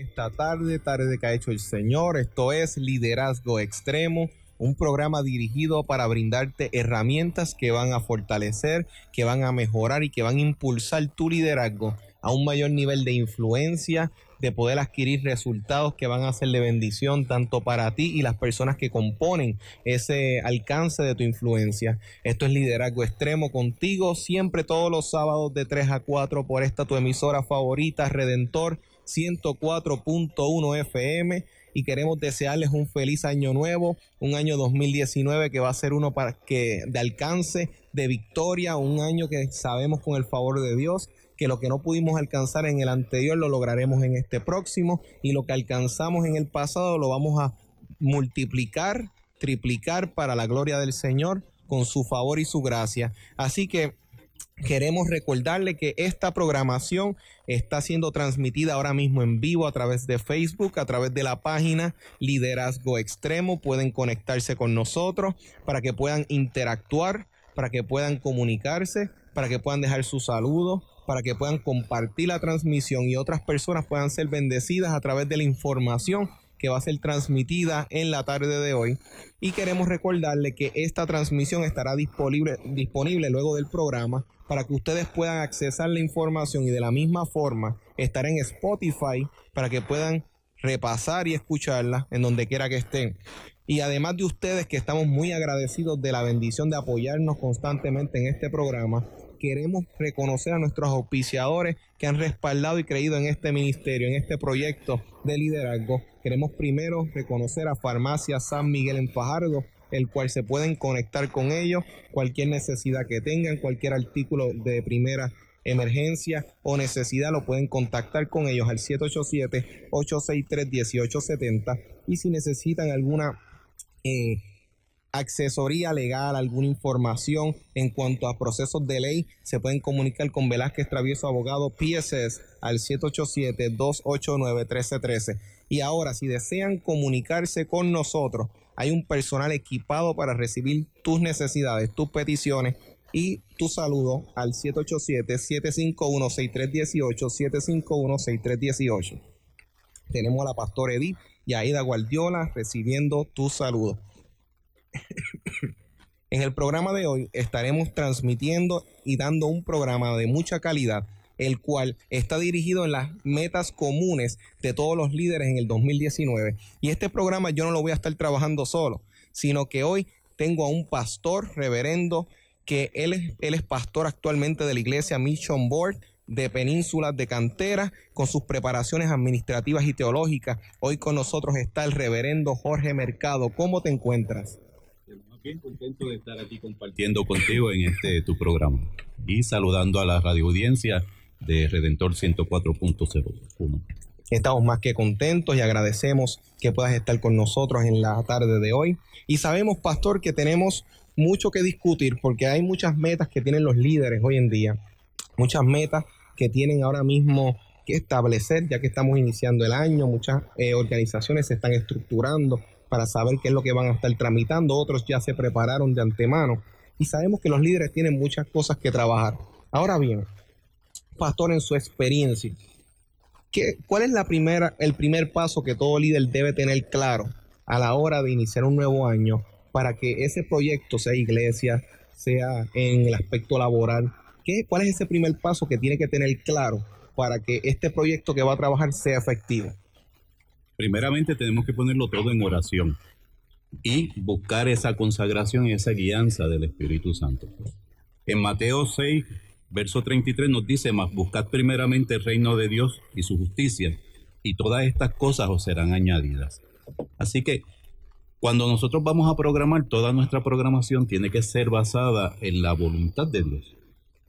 esta tarde, tarde que ha hecho el Señor. Esto es Liderazgo Extremo, un programa dirigido para brindarte herramientas que van a fortalecer, que van a mejorar y que van a impulsar tu liderazgo a un mayor nivel de influencia, de poder adquirir resultados que van a ser de bendición tanto para ti y las personas que componen ese alcance de tu influencia. Esto es Liderazgo Extremo contigo, siempre todos los sábados de 3 a 4 por esta tu emisora favorita, Redentor 104.1 FM y queremos desearles un feliz año nuevo, un año 2019 que va a ser uno para que de alcance, de victoria, un año que sabemos con el favor de Dios que lo que no pudimos alcanzar en el anterior lo lograremos en este próximo y lo que alcanzamos en el pasado lo vamos a multiplicar, triplicar para la gloria del Señor con su favor y su gracia. Así que Queremos recordarle que esta programación está siendo transmitida ahora mismo en vivo a través de Facebook, a través de la página Liderazgo Extremo. Pueden conectarse con nosotros para que puedan interactuar, para que puedan comunicarse, para que puedan dejar sus saludos, para que puedan compartir la transmisión y otras personas puedan ser bendecidas a través de la información que va a ser transmitida en la tarde de hoy. Y queremos recordarle que esta transmisión estará disponible, disponible luego del programa para que ustedes puedan accesar la información y de la misma forma estar en Spotify para que puedan repasar y escucharla en donde quiera que estén. Y además de ustedes que estamos muy agradecidos de la bendición de apoyarnos constantemente en este programa, queremos reconocer a nuestros auspiciadores que han respaldado y creído en este ministerio, en este proyecto de liderazgo. Queremos primero reconocer a Farmacia San Miguel en Fajardo, el cual se pueden conectar con ellos, cualquier necesidad que tengan, cualquier artículo de primera emergencia o necesidad lo pueden contactar con ellos al 787-863-1870 y si necesitan alguna eh, accesoría legal, alguna información en cuanto a procesos de ley, se pueden comunicar con Velázquez Travieso Abogado PSS al 787-289-1313. Y ahora, si desean comunicarse con nosotros, hay un personal equipado para recibir tus necesidades, tus peticiones y tu saludo al 787-751-6318, 751-6318. Tenemos a la pastora Edith y a Aida Guardiola recibiendo tu saludo. En el programa de hoy estaremos transmitiendo y dando un programa de mucha calidad el cual está dirigido en las metas comunes de todos los líderes en el 2019. Y este programa yo no lo voy a estar trabajando solo, sino que hoy tengo a un pastor reverendo que él es, él es pastor actualmente de la iglesia Mission Board de Penínsulas de Cantera con sus preparaciones administrativas y teológicas. Hoy con nosotros está el reverendo Jorge Mercado. ¿Cómo te encuentras? Bien contento de estar aquí compartiendo contigo en este tu programa y saludando a la radio audiencia de Redentor 104.01. Estamos más que contentos y agradecemos que puedas estar con nosotros en la tarde de hoy. Y sabemos, pastor, que tenemos mucho que discutir porque hay muchas metas que tienen los líderes hoy en día, muchas metas que tienen ahora mismo que establecer, ya que estamos iniciando el año, muchas eh, organizaciones se están estructurando para saber qué es lo que van a estar tramitando, otros ya se prepararon de antemano y sabemos que los líderes tienen muchas cosas que trabajar. Ahora bien, pastor, en su experiencia, ¿qué, ¿cuál es la primera, el primer paso que todo líder debe tener claro a la hora de iniciar un nuevo año para que ese proyecto, sea iglesia, sea en el aspecto laboral, ¿qué, ¿cuál es ese primer paso que tiene que tener claro para que este proyecto que va a trabajar sea efectivo? Primeramente tenemos que ponerlo todo en oración y buscar esa consagración y esa guianza del Espíritu Santo. En Mateo 6, verso 33 nos dice, más buscad primeramente el reino de Dios y su justicia, y todas estas cosas os serán añadidas. Así que cuando nosotros vamos a programar, toda nuestra programación tiene que ser basada en la voluntad de Dios,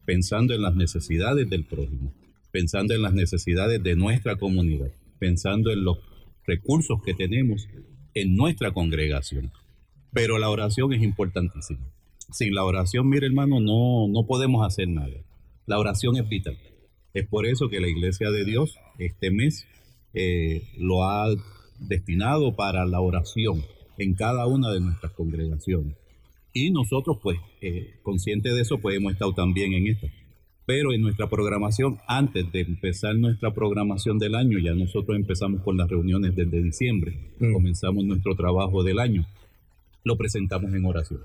pensando en las necesidades del prójimo, pensando en las necesidades de nuestra comunidad, pensando en los recursos que tenemos en nuestra congregación. Pero la oración es importantísima. Sin la oración, mire hermano, no, no podemos hacer nada. La oración es vital. Es por eso que la Iglesia de Dios este mes eh, lo ha destinado para la oración en cada una de nuestras congregaciones. Y nosotros, pues, eh, conscientes de eso, pues hemos estado también en esto. Pero en nuestra programación, antes de empezar nuestra programación del año, ya nosotros empezamos con las reuniones desde diciembre, Mm. comenzamos nuestro trabajo del año, lo presentamos en oración.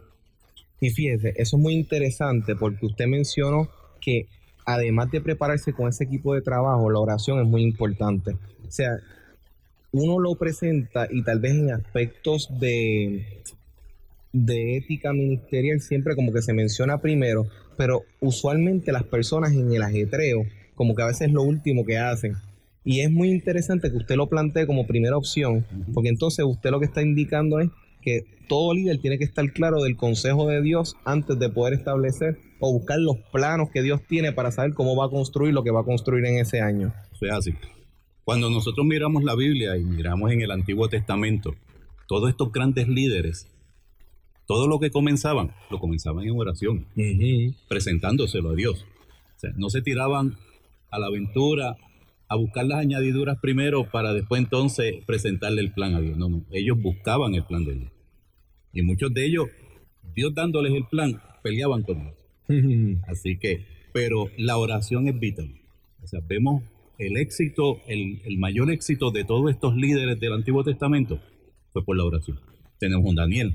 Y fíjese, eso es muy interesante porque usted mencionó que además de prepararse con ese equipo de trabajo, la oración es muy importante. O sea, uno lo presenta y tal vez en aspectos de, de ética ministerial siempre como que se menciona primero, pero usualmente las personas en el ajetreo como que a veces es lo último que hacen. Y es muy interesante que usted lo plantee como primera opción, porque entonces usted lo que está indicando es que todo líder tiene que estar claro del consejo de Dios antes de poder establecer o buscar los planos que Dios tiene para saber cómo va a construir lo que va a construir en ese año. Eso es así. Cuando nosotros miramos la Biblia y miramos en el Antiguo Testamento, todos estos grandes líderes, todo lo que comenzaban, lo comenzaban en oración, presentándoselo a Dios. O sea, no se tiraban a la aventura a buscar las añadiduras primero para después entonces presentarle el plan a Dios. No, no, ellos buscaban el plan de Dios. Y muchos de ellos, Dios dándoles el plan, peleaban con Dios. Así que, pero la oración es vital. O sea, vemos el éxito, el, el mayor éxito de todos estos líderes del Antiguo Testamento fue por la oración. Tenemos un Daniel,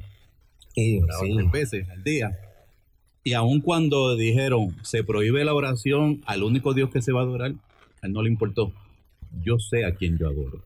Y, oraba sí. tres veces al día. Y aun cuando dijeron, se prohíbe la oración al único Dios que se va a adorar, a él no le importó. Yo sé a quién yo adoro.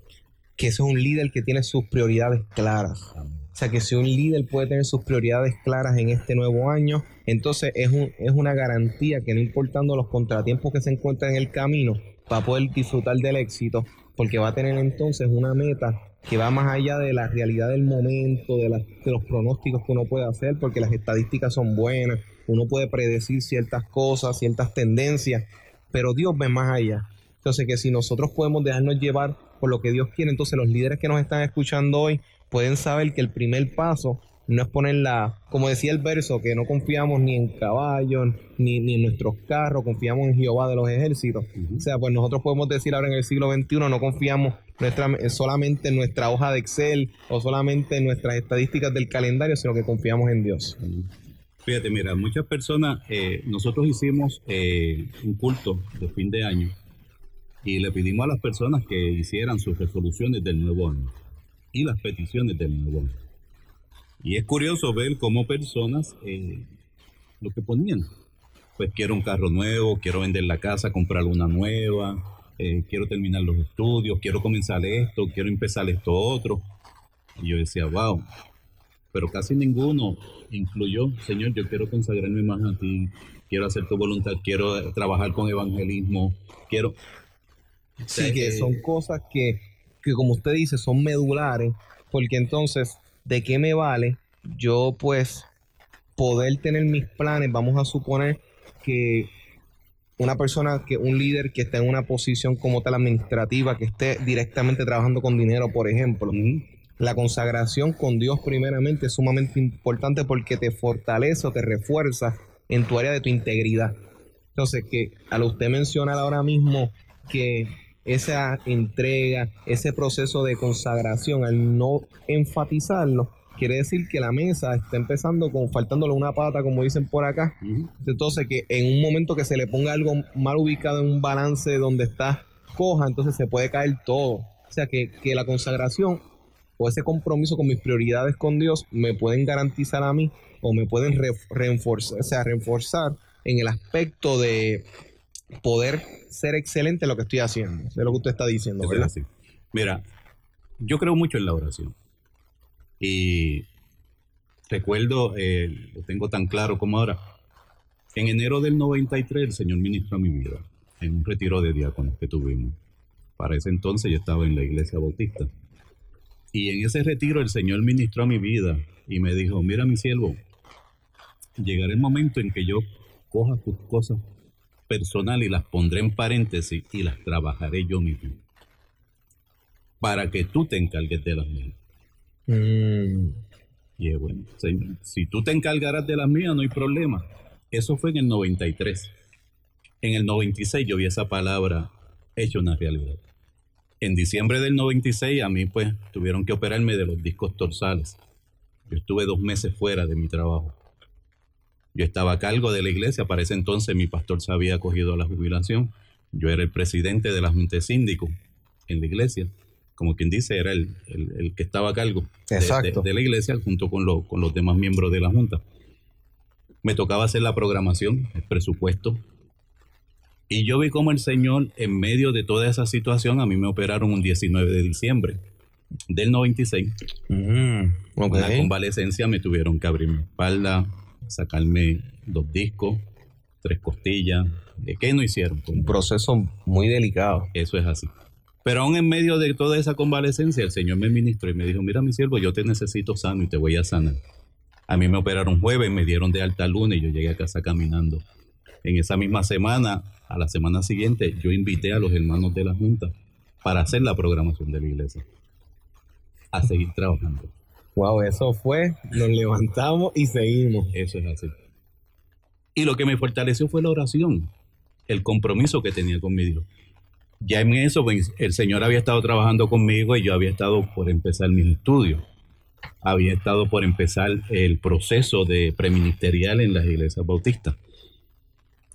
que ese es un líder que tiene sus prioridades claras. O sea, que si un líder puede tener sus prioridades claras en este nuevo año, entonces es, un, es una garantía que no importando los contratiempos que se encuentran en el camino, va a poder disfrutar del éxito, porque va a tener entonces una meta que va más allá de la realidad del momento, de, de los pronósticos que uno puede hacer, porque las estadísticas son buenas, uno puede predecir ciertas cosas, ciertas tendencias, pero Dios ve más allá. Entonces, que si nosotros podemos dejarnos llevar por lo que Dios quiere, entonces los líderes que nos están escuchando hoy pueden saber que el primer paso no es poner la, como decía el verso, que no confiamos ni en caballos, ni, ni en nuestros carros, confiamos en Jehová de los ejércitos. O sea, pues nosotros podemos decir ahora en el siglo XXI, no confiamos nuestra, eh, solamente en nuestra hoja de Excel o solamente en nuestras estadísticas del calendario, sino que confiamos en Dios. Fíjate, mira, muchas personas, eh, nosotros hicimos eh, un culto de fin de año y le pedimos a las personas que hicieran sus resoluciones del nuevo año y las peticiones del nuevo año. Y es curioso ver cómo personas lo que ponían. Pues quiero un carro nuevo, quiero vender la casa, comprar una nueva, eh, quiero terminar los estudios, quiero comenzar esto, quiero empezar esto otro. Y yo decía, wow, pero casi ninguno incluyó, Señor, yo quiero consagrarme más a ti, quiero hacer tu voluntad, quiero eh, trabajar con evangelismo, quiero... Sí, que son cosas que, que, como usted dice, son medulares, porque entonces, ¿de qué me vale yo pues poder tener mis planes? Vamos a suponer que una persona, que un líder que está en una posición como tal administrativa, que esté directamente trabajando con dinero, por ejemplo. La consagración con Dios primeramente es sumamente importante porque te fortalece o te refuerza en tu área de tu integridad. Entonces, que al usted mencionar ahora mismo que esa entrega, ese proceso de consagración, al no enfatizarlo, quiere decir que la mesa está empezando con faltándole una pata, como dicen por acá. Entonces, que en un momento que se le ponga algo mal ubicado en un balance donde está coja, entonces se puede caer todo. O sea, que, que la consagración o ese compromiso con mis prioridades con Dios me pueden garantizar a mí o me pueden re- reforzar, o sea, reforzar en el aspecto de poder ser excelente en lo que estoy haciendo. Es lo que usted está diciendo, es ¿verdad? Mira, yo creo mucho en la oración. Y recuerdo, eh, lo tengo tan claro como ahora. En enero del 93 el Señor ministró mi vida en un retiro de diáconos que tuvimos. Para ese entonces yo estaba en la iglesia bautista. Y en ese retiro el Señor ministró mi vida y me dijo, mira mi siervo, llegará el momento en que yo coja tus cosas personales y las pondré en paréntesis y las trabajaré yo mismo para que tú te encargues de las mías. Mm, Y es bueno, si tú te encargarás de las mías, no hay problema. Eso fue en el 93. En el 96 yo vi esa palabra hecha una realidad. En diciembre del 96 a mí pues tuvieron que operarme de los discos torsales. Yo estuve dos meses fuera de mi trabajo. Yo estaba a cargo de la iglesia, para ese entonces mi pastor se había acogido a la jubilación. Yo era el presidente de la Junta de Síndico en la iglesia. Como quien dice, era el, que estaba a cargo de, la iglesia junto con, con los demás miembros de la Junta. Me tocaba hacer la programación, el presupuesto, y yo vi como el Señor, en medio de toda esa situación, a mí me operaron un 19 de diciembre del 96. Mm, La convalecencia me tuvieron que abrir mi espalda, sacarme dos discos, tres costillas. ¿Qué no hicieron? Un proceso muy delicado. Eso es así. Pero aún en medio de toda esa convalecencia, el Señor me ministró y me dijo, mira mi siervo, yo te necesito sano y te voy a sanar. A mí me operaron jueves, me dieron de alta luna y yo llegué a casa caminando. En esa misma semana, a la semana siguiente, yo invité a los hermanos de la Junta para hacer la programación de la iglesia. A seguir trabajando. Wow, eso fue, nos levantamos y seguimos. Eso es así. Y lo que me fortaleció fue la oración, el compromiso que tenía con mi Dios. Ya en eso, pues, el Señor había estado trabajando conmigo y yo había estado por empezar mis estudios. Había estado por empezar el proceso de preministerial en las iglesias bautistas.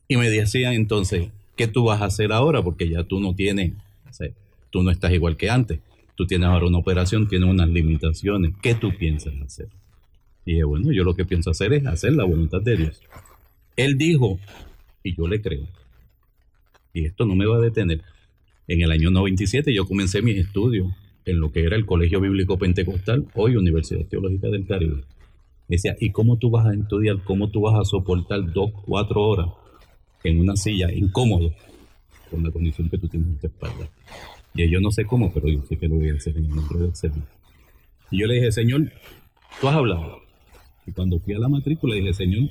Y me decían entonces, ¿qué tú vas a hacer ahora? Porque ya tú no tienes, tú no estás igual que antes. Tú tienes ahora una operación, tienes unas limitaciones. ¿Qué tú piensas hacer? Y dije, bueno, yo lo que pienso hacer es hacer la voluntad de Dios. Él dijo, y yo le creo, y esto no me va a detener. En el año 97 yo comencé mis estudios en lo que era el Colegio Bíblico Pentecostal, hoy Universidad Teológica del Caribe. decía, ¿y cómo tú vas a estudiar? ¿Cómo tú vas a soportar dos, cuatro horas en una silla incómodo con la condición que tú tienes en tu espalda? Y yo no sé cómo, pero yo sé que lo voy a hacer en el nombre del Señor. Y yo le dije, Señor, tú has hablado. Y cuando fui a la matrícula, dije, Señor,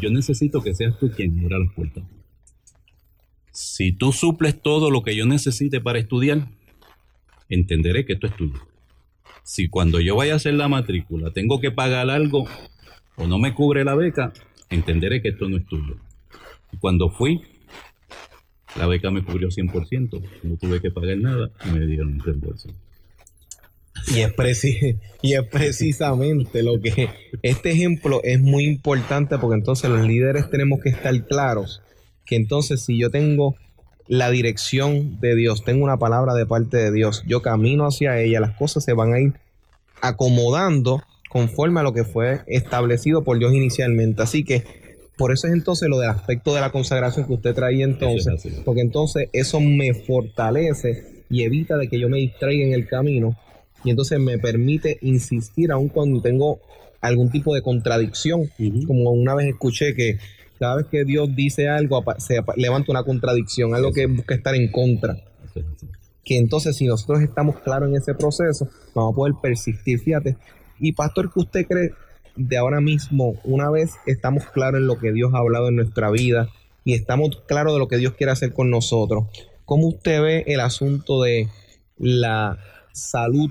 yo necesito que seas tú quien abra las puertas. Si tú suples todo lo que yo necesite para estudiar, entenderé que esto es tuyo. Si cuando yo vaya a hacer la matrícula tengo que pagar algo o no me cubre la beca, entenderé que esto no es tuyo. Y cuando fui, la beca me cubrió 100%, no tuve que pagar nada y me dieron un reembolso. Y es, y es precisamente lo que este ejemplo es muy importante porque entonces los líderes tenemos que estar claros que entonces si yo tengo la dirección de Dios, tengo una palabra de parte de Dios, yo camino hacia ella, las cosas se van a ir acomodando conforme a lo que fue establecido por Dios inicialmente. Así que por eso es entonces lo del aspecto de la consagración que usted traía entonces, porque entonces eso me fortalece y evita de que yo me distraiga en el camino y entonces me permite insistir aun cuando tengo algún tipo de contradicción, como una vez escuché que cada vez que Dios dice algo se levanta una contradicción, algo que busca estar en contra. Que entonces si nosotros estamos claros en ese proceso, vamos a poder persistir. Fíjate, y pastor, ¿qué usted cree de ahora mismo, una vez estamos claros en lo que Dios ha hablado en nuestra vida y estamos claros de lo que Dios quiere hacer con nosotros? ¿Cómo usted ve el asunto de la salud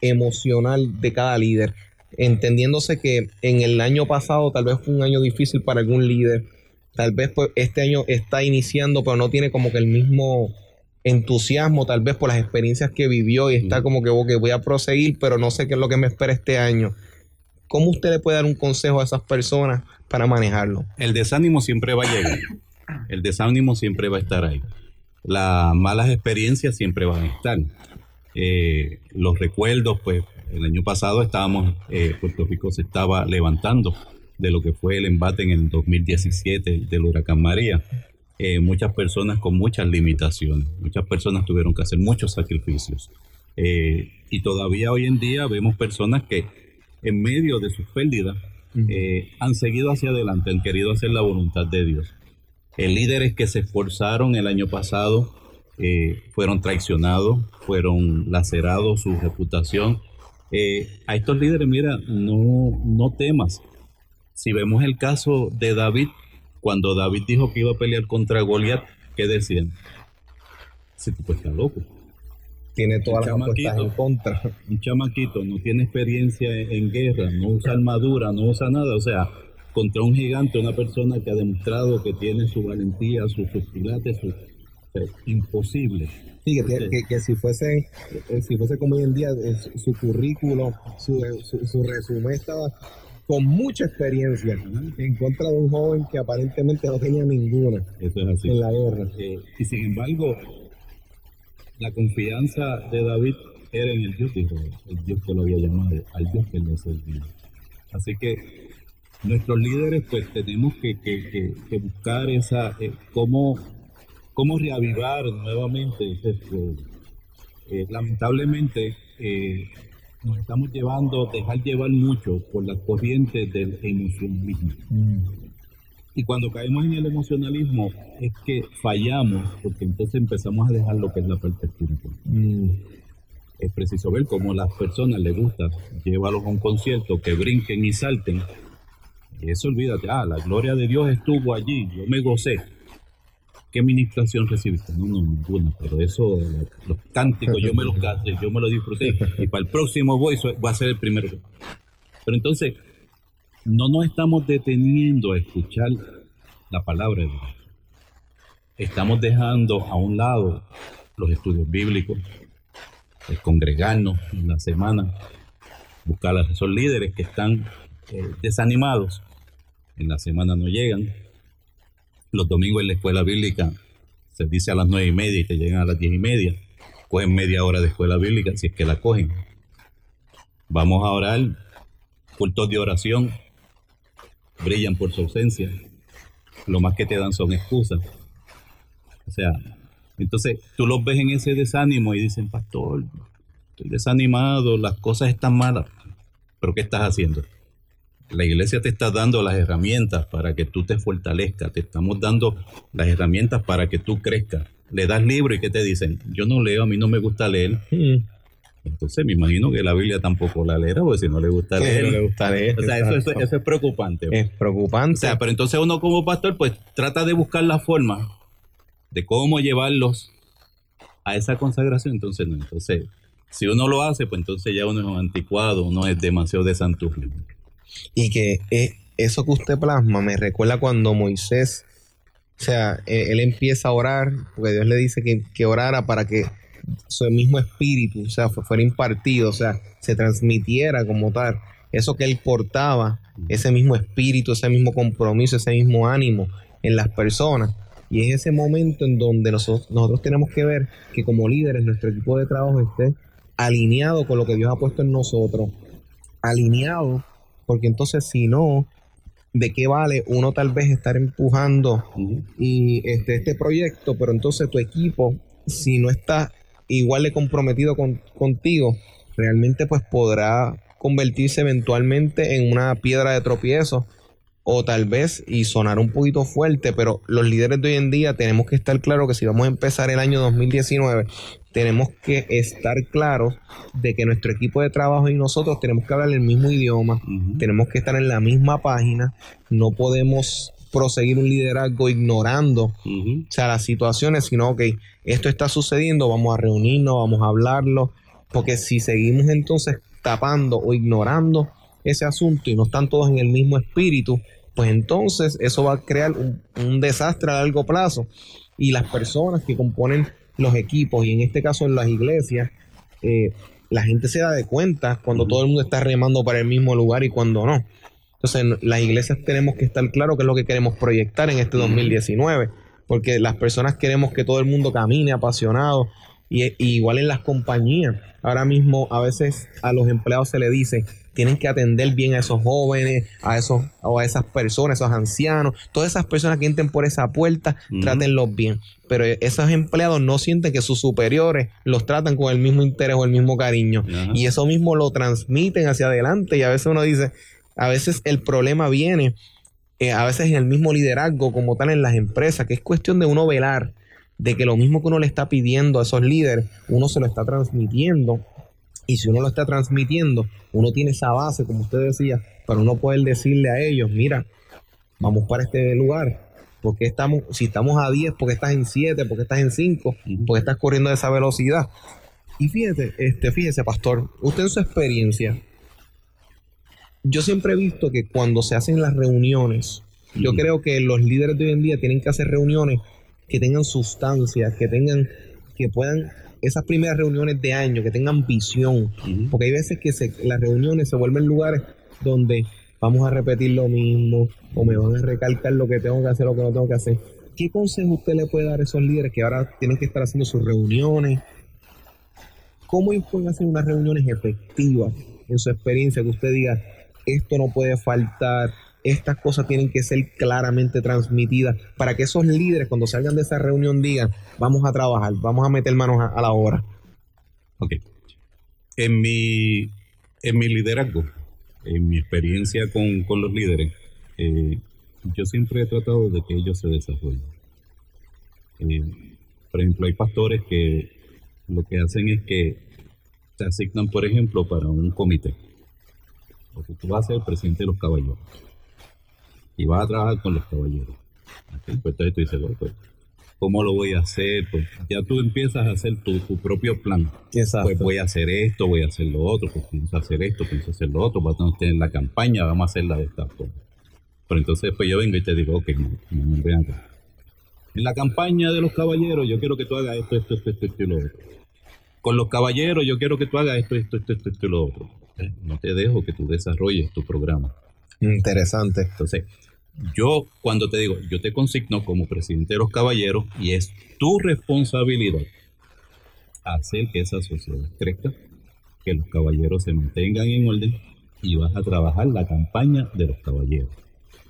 emocional de cada líder, entendiéndose que en el año pasado tal vez fue un año difícil para algún líder, tal vez pues este año está iniciando pero no tiene como que el mismo entusiasmo tal vez por las experiencias que vivió y está como que voy a proseguir pero no sé qué es lo que me espera este año. ¿Cómo usted le puede dar un consejo a esas personas para manejarlo? El desánimo siempre va a llegar. El desánimo siempre va a estar ahí. Las malas experiencias siempre van a estar. Eh, los recuerdos, pues el año pasado estábamos, eh, Puerto Rico se estaba levantando de lo que fue el embate en el 2017 del huracán María. Eh, muchas personas con muchas limitaciones, muchas personas tuvieron que hacer muchos sacrificios. y todavía hoy en día vemos personas que en medio de sus pérdidas han seguido hacia adelante, han querido hacer la voluntad de Dios. líderes que se esforzaron el año pasado eh, fueron traicionados, fueron lacerados su reputación. Eh, a estos líderes, mira, no, no temas. Si vemos el caso de David, cuando David dijo que iba a pelear contra Goliat, ¿qué decían? Si tú pues estás loco. Tiene toda la en contra. Un chamaquito no tiene experiencia en, guerra, no usa armadura, no usa nada. O sea, contra un gigante, una persona que ha demostrado que tiene su valentía, sus, sus pilates, sus imposible. Sí, que, si fuese eh, si fuese como hoy en día, su, currículo, su, su, resumen estaba con mucha experiencia en contra de un joven que aparentemente no tenía ninguna Eso es así. en la guerra. Eh, y sin embargo, la confianza de David era en el Dios Israel, el Dios que lo había llamado, al Dios que le servía. Así que nuestros líderes pues tenemos que, que- que- que buscar esa, eh, cómo, cómo reavivar nuevamente ese fuego. Eh, lamentablemente eh, nos estamos llevando, dejar llevar mucho por las corrientes del emocionalismo. Y cuando caemos en el emocionalismo es que fallamos, porque entonces empezamos a dejar lo que es la parte espiritual. Mm. Es preciso ver cómo las personas les gusta, llévalos a un concierto, que brinquen y salten. Y eso olvídate, ah, la gloria de Dios estuvo allí, yo me gocé. ¿Qué ministración recibiste? No, no, ninguna, pero eso, los cánticos, yo me los gasté, yo me los disfruté. Y para el próximo voy, voy a ser el primero. Pero entonces, no nos estamos deteniendo a escuchar la palabra de Dios. Estamos dejando a un lado los estudios bíblicos, el congregarnos en la semana, buscar a esos líderes que están eh, desanimados, en la semana no llegan. Los domingos en la escuela bíblica se dice a las nueve y media y te llegan a las diez y media. Cogen media hora de escuela bíblica si es que la cogen. Vamos a orar, cultos de oración, brillan por su ausencia. Lo más que te dan son excusas. O sea, entonces tú los ves en ese desánimo y dicen, pastor, estoy desanimado, las cosas están malas. Pero ¿qué estás haciendo? La iglesia te está dando las herramientas para que tú te fortalezcas, te estamos dando las herramientas para que tú crezcas. Le das libro y ¿qué te dicen? Yo no leo, a mí no me gusta leer. Mm. Entonces me imagino que la Biblia tampoco la leerá, porque si no le gusta leer. No le gusta leer, O sea, eso, eso- exacto. eso es preocupante. Es preocupante. O sea, pero entonces uno como pastor pues trata de buscar la forma de cómo llevarlos a esa consagración. Entonces no, entonces si uno lo hace pues entonces ya uno es anticuado, uno es demasiado de santufle. Y que eh, eso que usted plasma me recuerda cuando Moisés, o sea, eh, él empieza a orar, porque Dios le dice que, que orara para que su mismo espíritu, o sea, fu- fuera impartido, o sea, se transmitiera como tal. Eso que él portaba, ese mismo espíritu, ese mismo compromiso, ese mismo ánimo en las personas. Y es ese momento en donde nosotros, nosotros tenemos que ver que como líderes nuestro equipo de trabajo esté alineado con lo que Dios ha puesto en nosotros, alineado porque entonces si no, ¿de qué vale uno tal vez estar empujando y este, este proyecto, pero entonces tu equipo, si no está igual de comprometido con- contigo, realmente pues podrá convertirse eventualmente en una piedra de tropiezo o tal vez y sonar un poquito fuerte, pero los líderes de hoy en día tenemos que estar claros que si vamos a empezar el año 2019, tenemos que estar claros de que nuestro equipo de trabajo y nosotros tenemos que hablar el mismo idioma, tenemos que estar en la misma página, no podemos proseguir un liderazgo ignorando o sea, las situaciones, sino que esto está sucediendo, vamos a reunirnos, vamos a hablarlo, porque si seguimos entonces tapando o ignorando ese asunto y no están todos en el mismo espíritu, pues entonces eso va a crear un, un desastre a largo plazo. Y las personas que componen los equipos, y en este caso en las iglesias, eh, la gente se da de cuenta cuando todo el mundo está remando para el mismo lugar y cuando no. Entonces, en las iglesias tenemos que estar claro qué es lo que queremos proyectar en este 2019, porque las personas queremos que todo el mundo camine apasionado, y, y igual en las compañías. Ahora mismo, a veces a los empleados se le dice, tienen que atender bien a esos jóvenes, a esos o a esas personas, esos ancianos, todas esas personas que entren por esa puerta, Ujú. trátenlos bien. Pero esos empleados no sienten que sus superiores los tratan con el mismo interés o el mismo cariño. Y eso mismo lo transmiten hacia adelante. Y a veces uno dice, a veces el problema viene, eh, a veces en el mismo liderazgo como tal en las empresas, que es cuestión de uno velar de que lo mismo que uno le está pidiendo a esos líderes, uno se lo está transmitiendo. Y si uno lo está transmitiendo, uno tiene esa base, como usted decía, para uno poder decirle a ellos, mira, vamos para este lugar. Porque estamos, si estamos a 10, porque estás en 7, porque estás en 5, Ujú. porque estás corriendo a esa velocidad. Y fíjate, este, fíjese, pastor, usted en su experiencia, yo siempre he visto que cuando se hacen las reuniones, yo creo que los líderes de hoy en día tienen que hacer reuniones que tengan sustancia, que tengan, que puedan, esas primeras reuniones de año, que tengan visión. Porque hay veces que se- las reuniones se vuelven lugares donde vamos a repetir lo mismo, o me van a recalcar lo que tengo que hacer, lo que no tengo que hacer. ¿Qué consejo usted le puede dar a esos líderes que ahora tienen que estar haciendo sus reuniones? ¿Cómo ellos pueden hacer unas reuniones efectivas en su experiencia? Que usted diga, esto no puede faltar, estas cosas tienen que ser claramente transmitidas para que esos líderes cuando salgan de esa reunión digan, vamos a trabajar, vamos a meter manos a, la obra. Ok. En mi, en mi liderazgo, en mi experiencia con, los líderes, eh, yo siempre he tratado de que ellos se desarrollen. Eh, por ejemplo, hay pastores que lo que hacen es que se asignan, por ejemplo, para un comité. Porque tú vas a ser el presidente de los caballeros y vas a trabajar con los caballeros. Pues entonces tú dices, pues, ¿cómo lo voy a hacer? Pues ya tú empiezas a hacer tu, propio plan. Exacto. Pues voy a hacer esto, voy a hacer lo otro, pues pienso hacer esto, pienso hacer lo otro, vamos a tener la campaña, vamos a hacerla de esta forma. Pero entonces pues yo vengo y te digo, ok, no, no, vean acá. En la campaña de los caballeros yo quiero que tú hagas esto, esto, esto, esto, y lo otro. Con los caballeros yo quiero que tú hagas esto, esto, esto, esto, esto y lo otro. ¿Eh? No te dejo que tú desarrolles tu programa. Interesante. Entonces, yo cuando te digo, yo te consigno como presidente de los caballeros y es tu responsabilidad hacer que esa sociedad crezca, que los caballeros se mantengan en orden y vas a trabajar la campaña de los caballeros.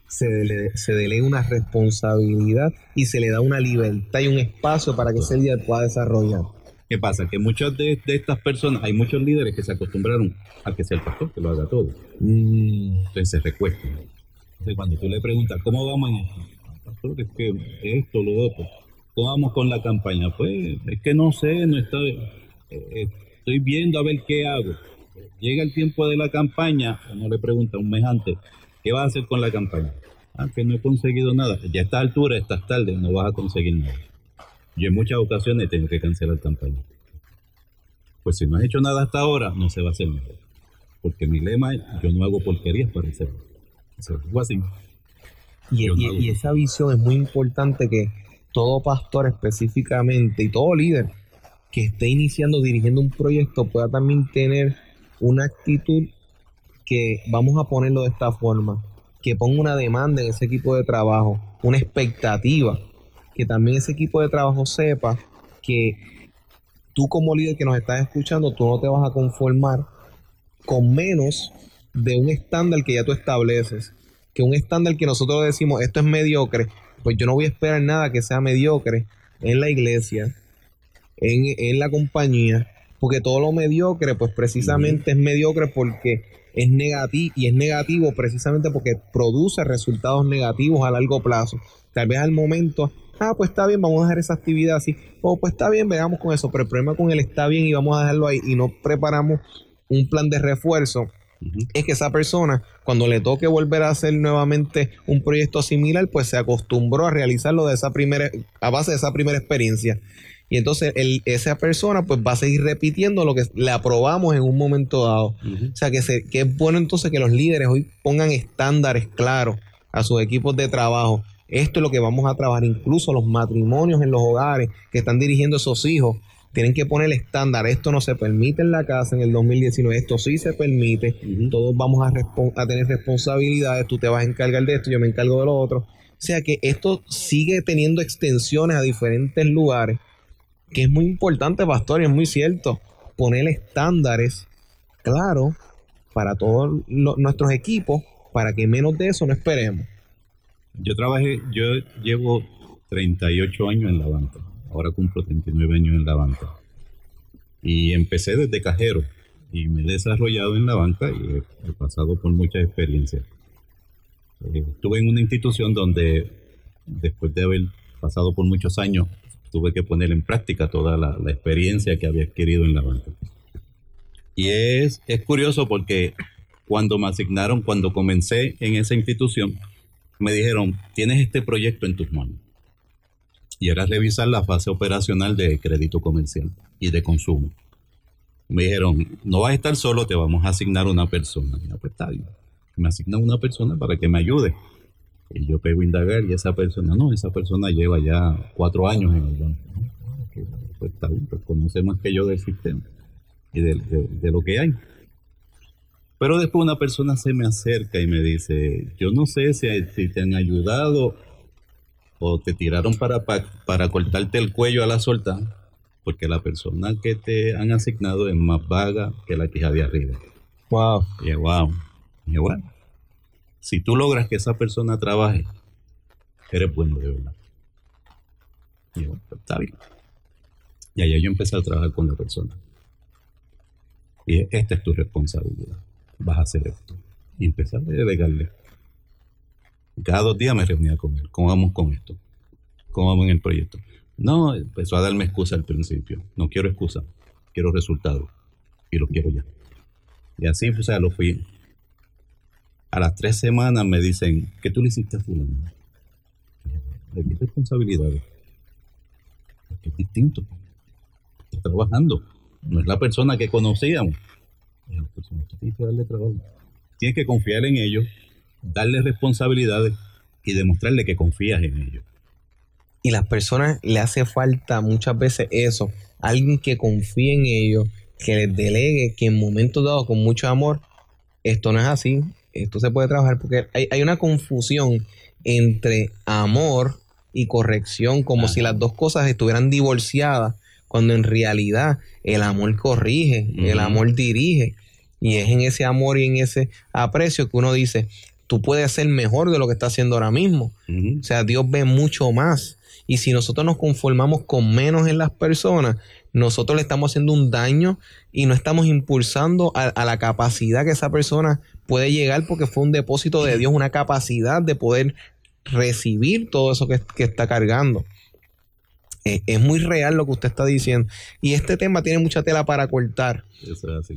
Se, se delega una responsabilidad y se le da una libertad y un espacio para que ese líder pueda desarrollar. ¿Qué pasa? Que muchas de, estas personas, hay muchos líderes que se acostumbraron a que sea el pastor que lo haga todo. Mm. Entonces se recuestan entonces, cuando tú le preguntas, ¿cómo vamos en esto? Pastor, es que esto, lo otro. ¿Cómo vamos con la campaña? Pues es que no sé, no está, eh, estoy viendo a ver qué hago. Llega el tiempo de la campaña, uno le pregunta un mes antes, ¿qué vas a hacer con la campaña? Ah, que no he conseguido nada. Ya a esta altura, estás tarde, no vas a conseguir nada. Yo en muchas ocasiones tengo que cancelar campaña. Pues si no has hecho nada hasta ahora, no se va a hacer nada. Porque mi lema es, yo no hago porquerías para hacerlo. Y, esa visión es muy importante que todo pastor específicamente y todo líder que esté iniciando, dirigiendo un proyecto pueda también tener una actitud que vamos a ponerlo de esta forma, que ponga una demanda en ese equipo de trabajo, una expectativa, que también ese equipo de trabajo sepa que tú como líder que nos estás escuchando, tú no te vas a conformar con menos de un estándar que ya tú estableces, que un estándar que nosotros decimos esto es mediocre, pues yo no voy a esperar nada que sea mediocre en la iglesia, en, la compañía, porque todo lo mediocre, pues precisamente es mediocre porque es negativo y es negativo precisamente porque produce resultados negativos a largo plazo. Tal vez al momento, ah, pues está bien, vamos a dejar esa actividad así, o oh, pues está bien, veamos con eso, pero el problema con él está bien y vamos a dejarlo ahí y no preparamos un plan de refuerzo es que esa persona, cuando le toque volver a hacer nuevamente un proyecto similar, pues se acostumbró a realizarlo de esa primera, a base de esa primera experiencia. Y entonces esa persona pues va a seguir repitiendo lo que le aprobamos en un momento dado. O sea que, se, que es bueno entonces que los líderes hoy pongan estándares claros a sus equipos de trabajo. Esto es lo que vamos a trabajar, incluso los matrimonios en los hogares que están dirigiendo esos hijos tienen que poner el estándar. Esto no se permite en la casa en el 2019, esto sí se permite. Todos vamos a, a, tener responsabilidades. Tú te vas a encargar de esto, yo me encargo de lo otro. O sea que esto sigue teniendo extensiones a diferentes lugares, que es muy importante, pastor, y es muy cierto. Poner estándares claros para todos nuestros equipos, para que menos de eso no esperemos. Yo trabajé, yo llevo 38 años en la banca ahora cumplo 39 años en la banca. Y empecé desde cajero y me he desarrollado en la banca y he, pasado por muchas experiencias. Eh, estuve en una institución donde después de haber pasado por muchos años, tuve que poner en práctica toda la, experiencia que había adquirido en la banca. Y es, es curioso porque cuando me asignaron, cuando comencé en esa institución, me dijeron, tienes este proyecto en tus manos y era revisar la fase operacional de crédito comercial y de consumo. Me dijeron, no vas a estar solo, te vamos a asignar una persona. Ya, pues está bien. Me asignan una persona para que me ayude. Y yo pego a indagar y esa persona, no, esa persona lleva ya cuatro años en el banco. Pues está bien, pues conoce más que yo del sistema y de, lo que hay. Pero después una persona se me acerca y me dice, yo no sé si te han ayudado o te tiraron para, para, cortarte el cuello a la suelta, porque la persona que te han asignado es más vaga que la que de arriba. Wow. Y wow. Y bueno, si tú logras que esa persona trabaje, eres bueno de verdad. Y bueno, pues, está bien. Y allá yo empecé a trabajar con la persona. Y esta es tu responsabilidad. Vas a hacer esto. Y empecé a delegarle. Cada dos días me reunía con él. ¿Cómo vamos con esto? ¿Cómo vamos en el proyecto? No, empezó a darme excusa al principio. No quiero excusa, quiero resultados. Y lo quiero ya. Y así, o sea, lo fui. A las tres semanas me dicen, ¿qué tú le hiciste a fulano? ¿De qué responsabilidad? es distinto. Está trabajando. No es la persona que conocíamos. Tienes que darle trabajo. Tienes que confiar en ellos, darle responsabilidades y demostrarle que confías en ellos. Y las personas le hace falta muchas veces eso, alguien que confíe en ellos, que les delegue, que en momentos dados con mucho amor, esto no es así, esto se puede trabajar porque hay, hay una confusión entre amor y corrección, como si las dos cosas estuvieran divorciadas, cuando en realidad el amor corrige, el amor dirige. Y es en ese amor y en ese aprecio que uno dice, tú puedes ser mejor de lo que está haciendo ahora mismo. O sea, Dios ve mucho más. Y si nosotros nos conformamos con menos en las personas, nosotros le estamos haciendo un daño y no estamos impulsando a, a, la capacidad que esa persona puede llegar porque fue un depósito de Dios, una capacidad de poder recibir todo eso que, está cargando. Eh, es muy real lo que usted está diciendo. Y este tema tiene mucha tela para cortar.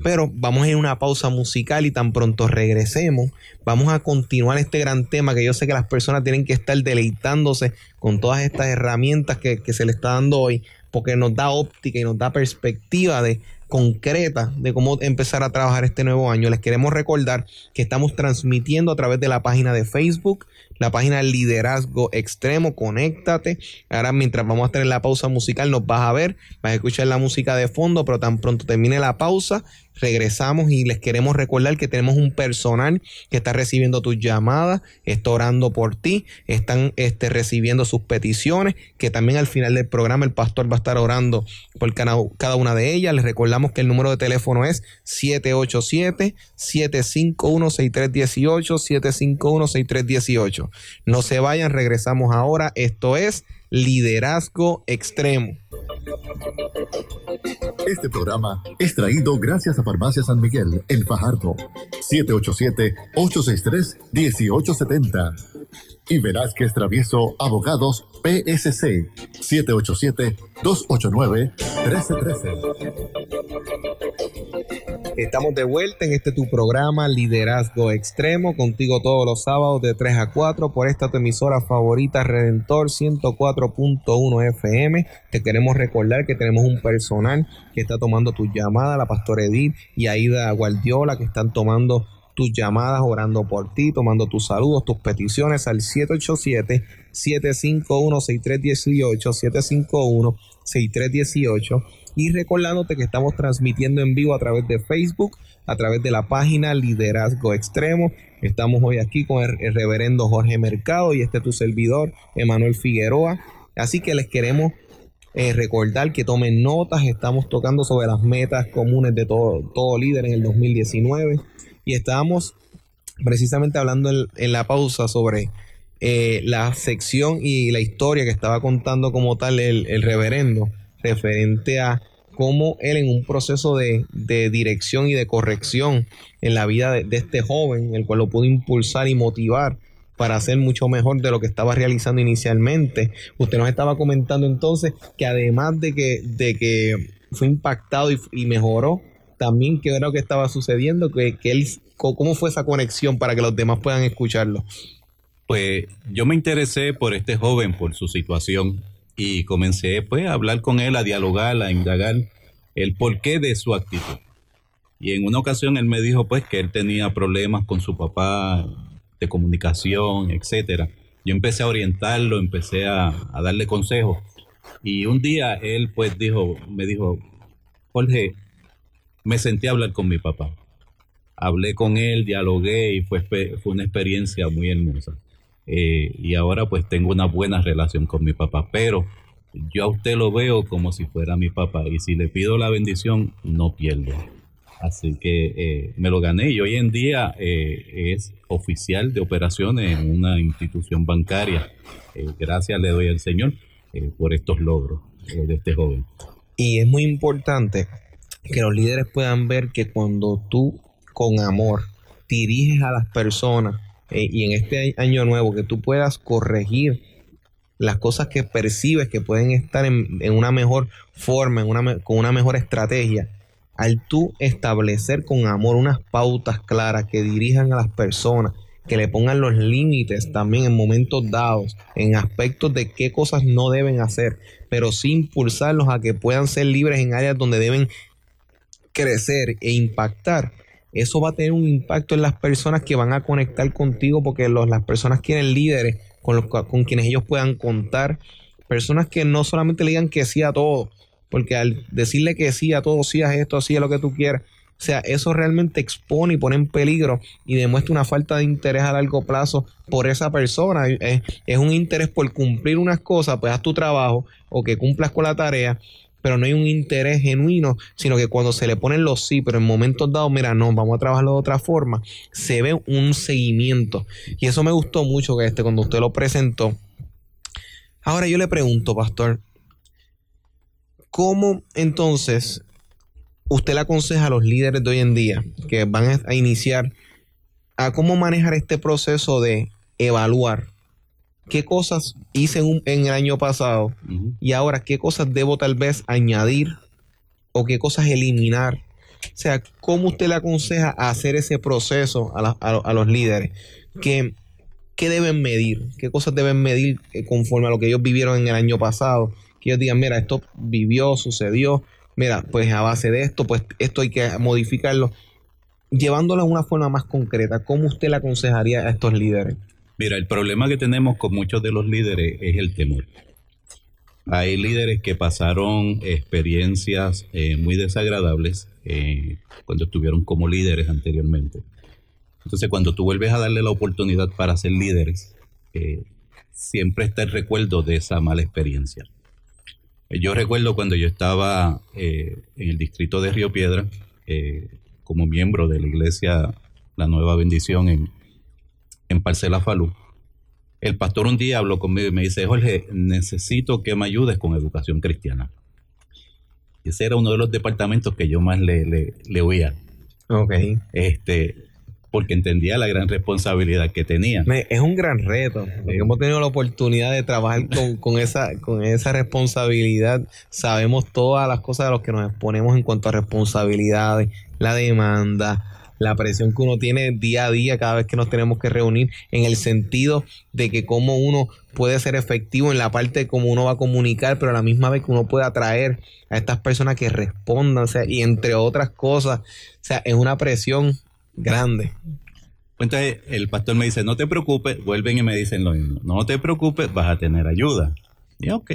Pero vamos a ir a una pausa musical y tan pronto regresemos, vamos a continuar este gran tema que yo sé que las personas tienen que estar deleitándose con todas estas herramientas que, que se le está dando hoy, porque nos da óptica y nos da perspectiva de concreta de cómo empezar a trabajar este nuevo año. Les queremos recordar que estamos transmitiendo a través de la página de Facebook, la página Liderazgo Extremo, conéctate. Ahora mientras vamos a tener la pausa musical nos vas a ver, vas a escuchar la música de fondo, pero tan pronto termine la pausa, regresamos y les queremos recordar que tenemos un personal que está recibiendo tus llamadas, está orando por ti, están este, recibiendo sus peticiones, que también al final del programa el pastor va a estar orando por cada una de ellas. Les recordamos que el número de teléfono es 787-751-6318, 751-6318. No se vayan, regresamos ahora. Esto es Liderazgo Extremo. Este programa es traído gracias a Farmacia San Miguel, El Fajardo, 787-863-1870. Y Velázquez Travieso, Abogados, PSC, 787-289-1313. Estamos de vuelta en este tu programa Liderazgo Extremo, contigo todos los sábados de 3 a 4 por esta tu emisora favorita Redentor 104.1 FM. Te queremos recordar que tenemos un personal que está tomando tus llamadas, la pastora Edith y Aida Guardiola, que están tomando tus llamadas, orando por ti, tomando tus saludos, tus peticiones al 787 751 6318 751 6318 y recordándote que estamos transmitiendo en vivo a través de Facebook, a través de la página Liderazgo Extremo. Estamos hoy aquí con el, reverendo Jorge Mercado y este tu servidor, Emanuel Figueroa. Así que les queremos eh, recordar que tomen notas. Estamos tocando sobre las metas comunes de todo, todo líder en el 2019. Y estábamos precisamente hablando en, la pausa sobre eh, la sección y la historia que estaba contando como tal el reverendo referente a cómo él en un proceso de, dirección y de corrección en la vida de, este joven, el cual lo pudo impulsar y motivar para hacer mucho mejor de lo que estaba realizando inicialmente. Usted nos estaba comentando entonces que además de que, de que fue impactado y, mejoró, también qué era lo que estaba sucediendo, que, que él, cómo fue esa conexión para que los demás puedan escucharlo. Pues yo me interesé por este joven, por su situación y comencé pues a hablar con él, a dialogar, a indagar el porqué de su actitud. Y en una ocasión él me dijo pues que él tenía problemas con su papá de comunicación, etcétera. Yo empecé a orientarlo, empecé a, a darle consejos. Y un día él pues dijo, me dijo, Jorge, me senté a hablar con mi papá. hablé con él, dialogué y fue, fue una experiencia muy hermosa. Eh, y ahora pues tengo una buena relación con mi papá, pero yo a usted lo veo como si fuera mi papá y si le pido la bendición no pierdo. Así que eh, me lo gané y hoy en día eh, es oficial de operaciones en una institución bancaria. gracias le doy al Señor por estos logros de este joven. Y es muy importante que los líderes puedan ver que cuando tú con amor diriges a las personas eh, y en este año nuevo que tú puedas corregir las cosas que percibes que pueden estar en, una mejor forma, en una, con una mejor estrategia, al tú establecer con amor unas pautas claras que dirijan a las personas, que le pongan los límites también en momentos dados, en aspectos de qué cosas no deben hacer, pero sí impulsarlos a que puedan ser libres en áreas donde deben crecer e impactar eso va a tener un impacto en las personas que van a conectar contigo porque las personas quieren líderes con, los, con quienes ellos puedan contar. Personas que no solamente le digan que sí a todo, porque al decirle que sí a todo, sí a esto, sí a lo que tú quieras, o sea, eso realmente expone y pone en peligro y demuestra una falta de interés a largo plazo por esa persona. Es, es un interés por cumplir unas cosas, pues haz tu trabajo o que cumplas con la tarea, pero no hay un interés genuino, sino que cuando se le ponen los sí, pero en momentos dados, mira, no, vamos a trabajarlo de otra forma, se ve un seguimiento. Y eso me gustó mucho que este, cuando usted lo presentó. Ahora yo le pregunto, pastor, ¿cómo entonces usted le aconseja a los líderes de hoy en día que van a iniciar a cómo manejar este proceso de evaluar qué cosas hice en, el año pasado y ahora qué cosas debo tal vez añadir o qué cosas eliminar. O sea, ¿cómo usted le aconseja hacer ese proceso a, los líderes? ¿Qué, ¿Qué, deben medir? ¿Qué cosas deben medir eh, conforme a lo que ellos vivieron en el año pasado? Que ellos digan, mira, esto vivió, sucedió, mira, pues a base de esto, pues esto hay que modificarlo. Llevándolo a una forma más concreta, ¿cómo usted le aconsejaría a estos líderes? Mira, el problema que tenemos con muchos de los líderes es el temor. Hay líderes que pasaron experiencias eh, muy desagradables eh, cuando estuvieron como líderes anteriormente. Entonces, cuando tú vuelves a darle la oportunidad para ser líderes, eh, siempre está el recuerdo de esa mala experiencia. Yo recuerdo cuando yo estaba en el distrito de Río Piedra, como miembro de la iglesia La Nueva Bendición en, en Parcela Falú. El pastor un día habló conmigo y me dice, Jorge, necesito que me ayudes con educación cristiana. Ese era uno de los departamentos que yo más le, le, oía. Ok. Este, porque entendía la gran responsabilidad que tenía. Es un gran reto. hemos tenido la oportunidad de trabajar con, con, esa, con esa responsabilidad. Sabemos todas las cosas de las que nos exponemos en cuanto a responsabilidades, la demanda, la presión que uno tiene día a día cada vez que nos tenemos que reunir en el sentido de que cómo uno puede ser efectivo en la parte de cómo uno va a comunicar, pero a la misma vez que uno puede atraer a estas personas que respondan, o sea, y entre otras cosas, o sea, es una presión grande. Entonces el pastor me dice, no te preocupes, vuelven y me dicen lo mismo, no te preocupes, vas a tener ayuda. Y ok,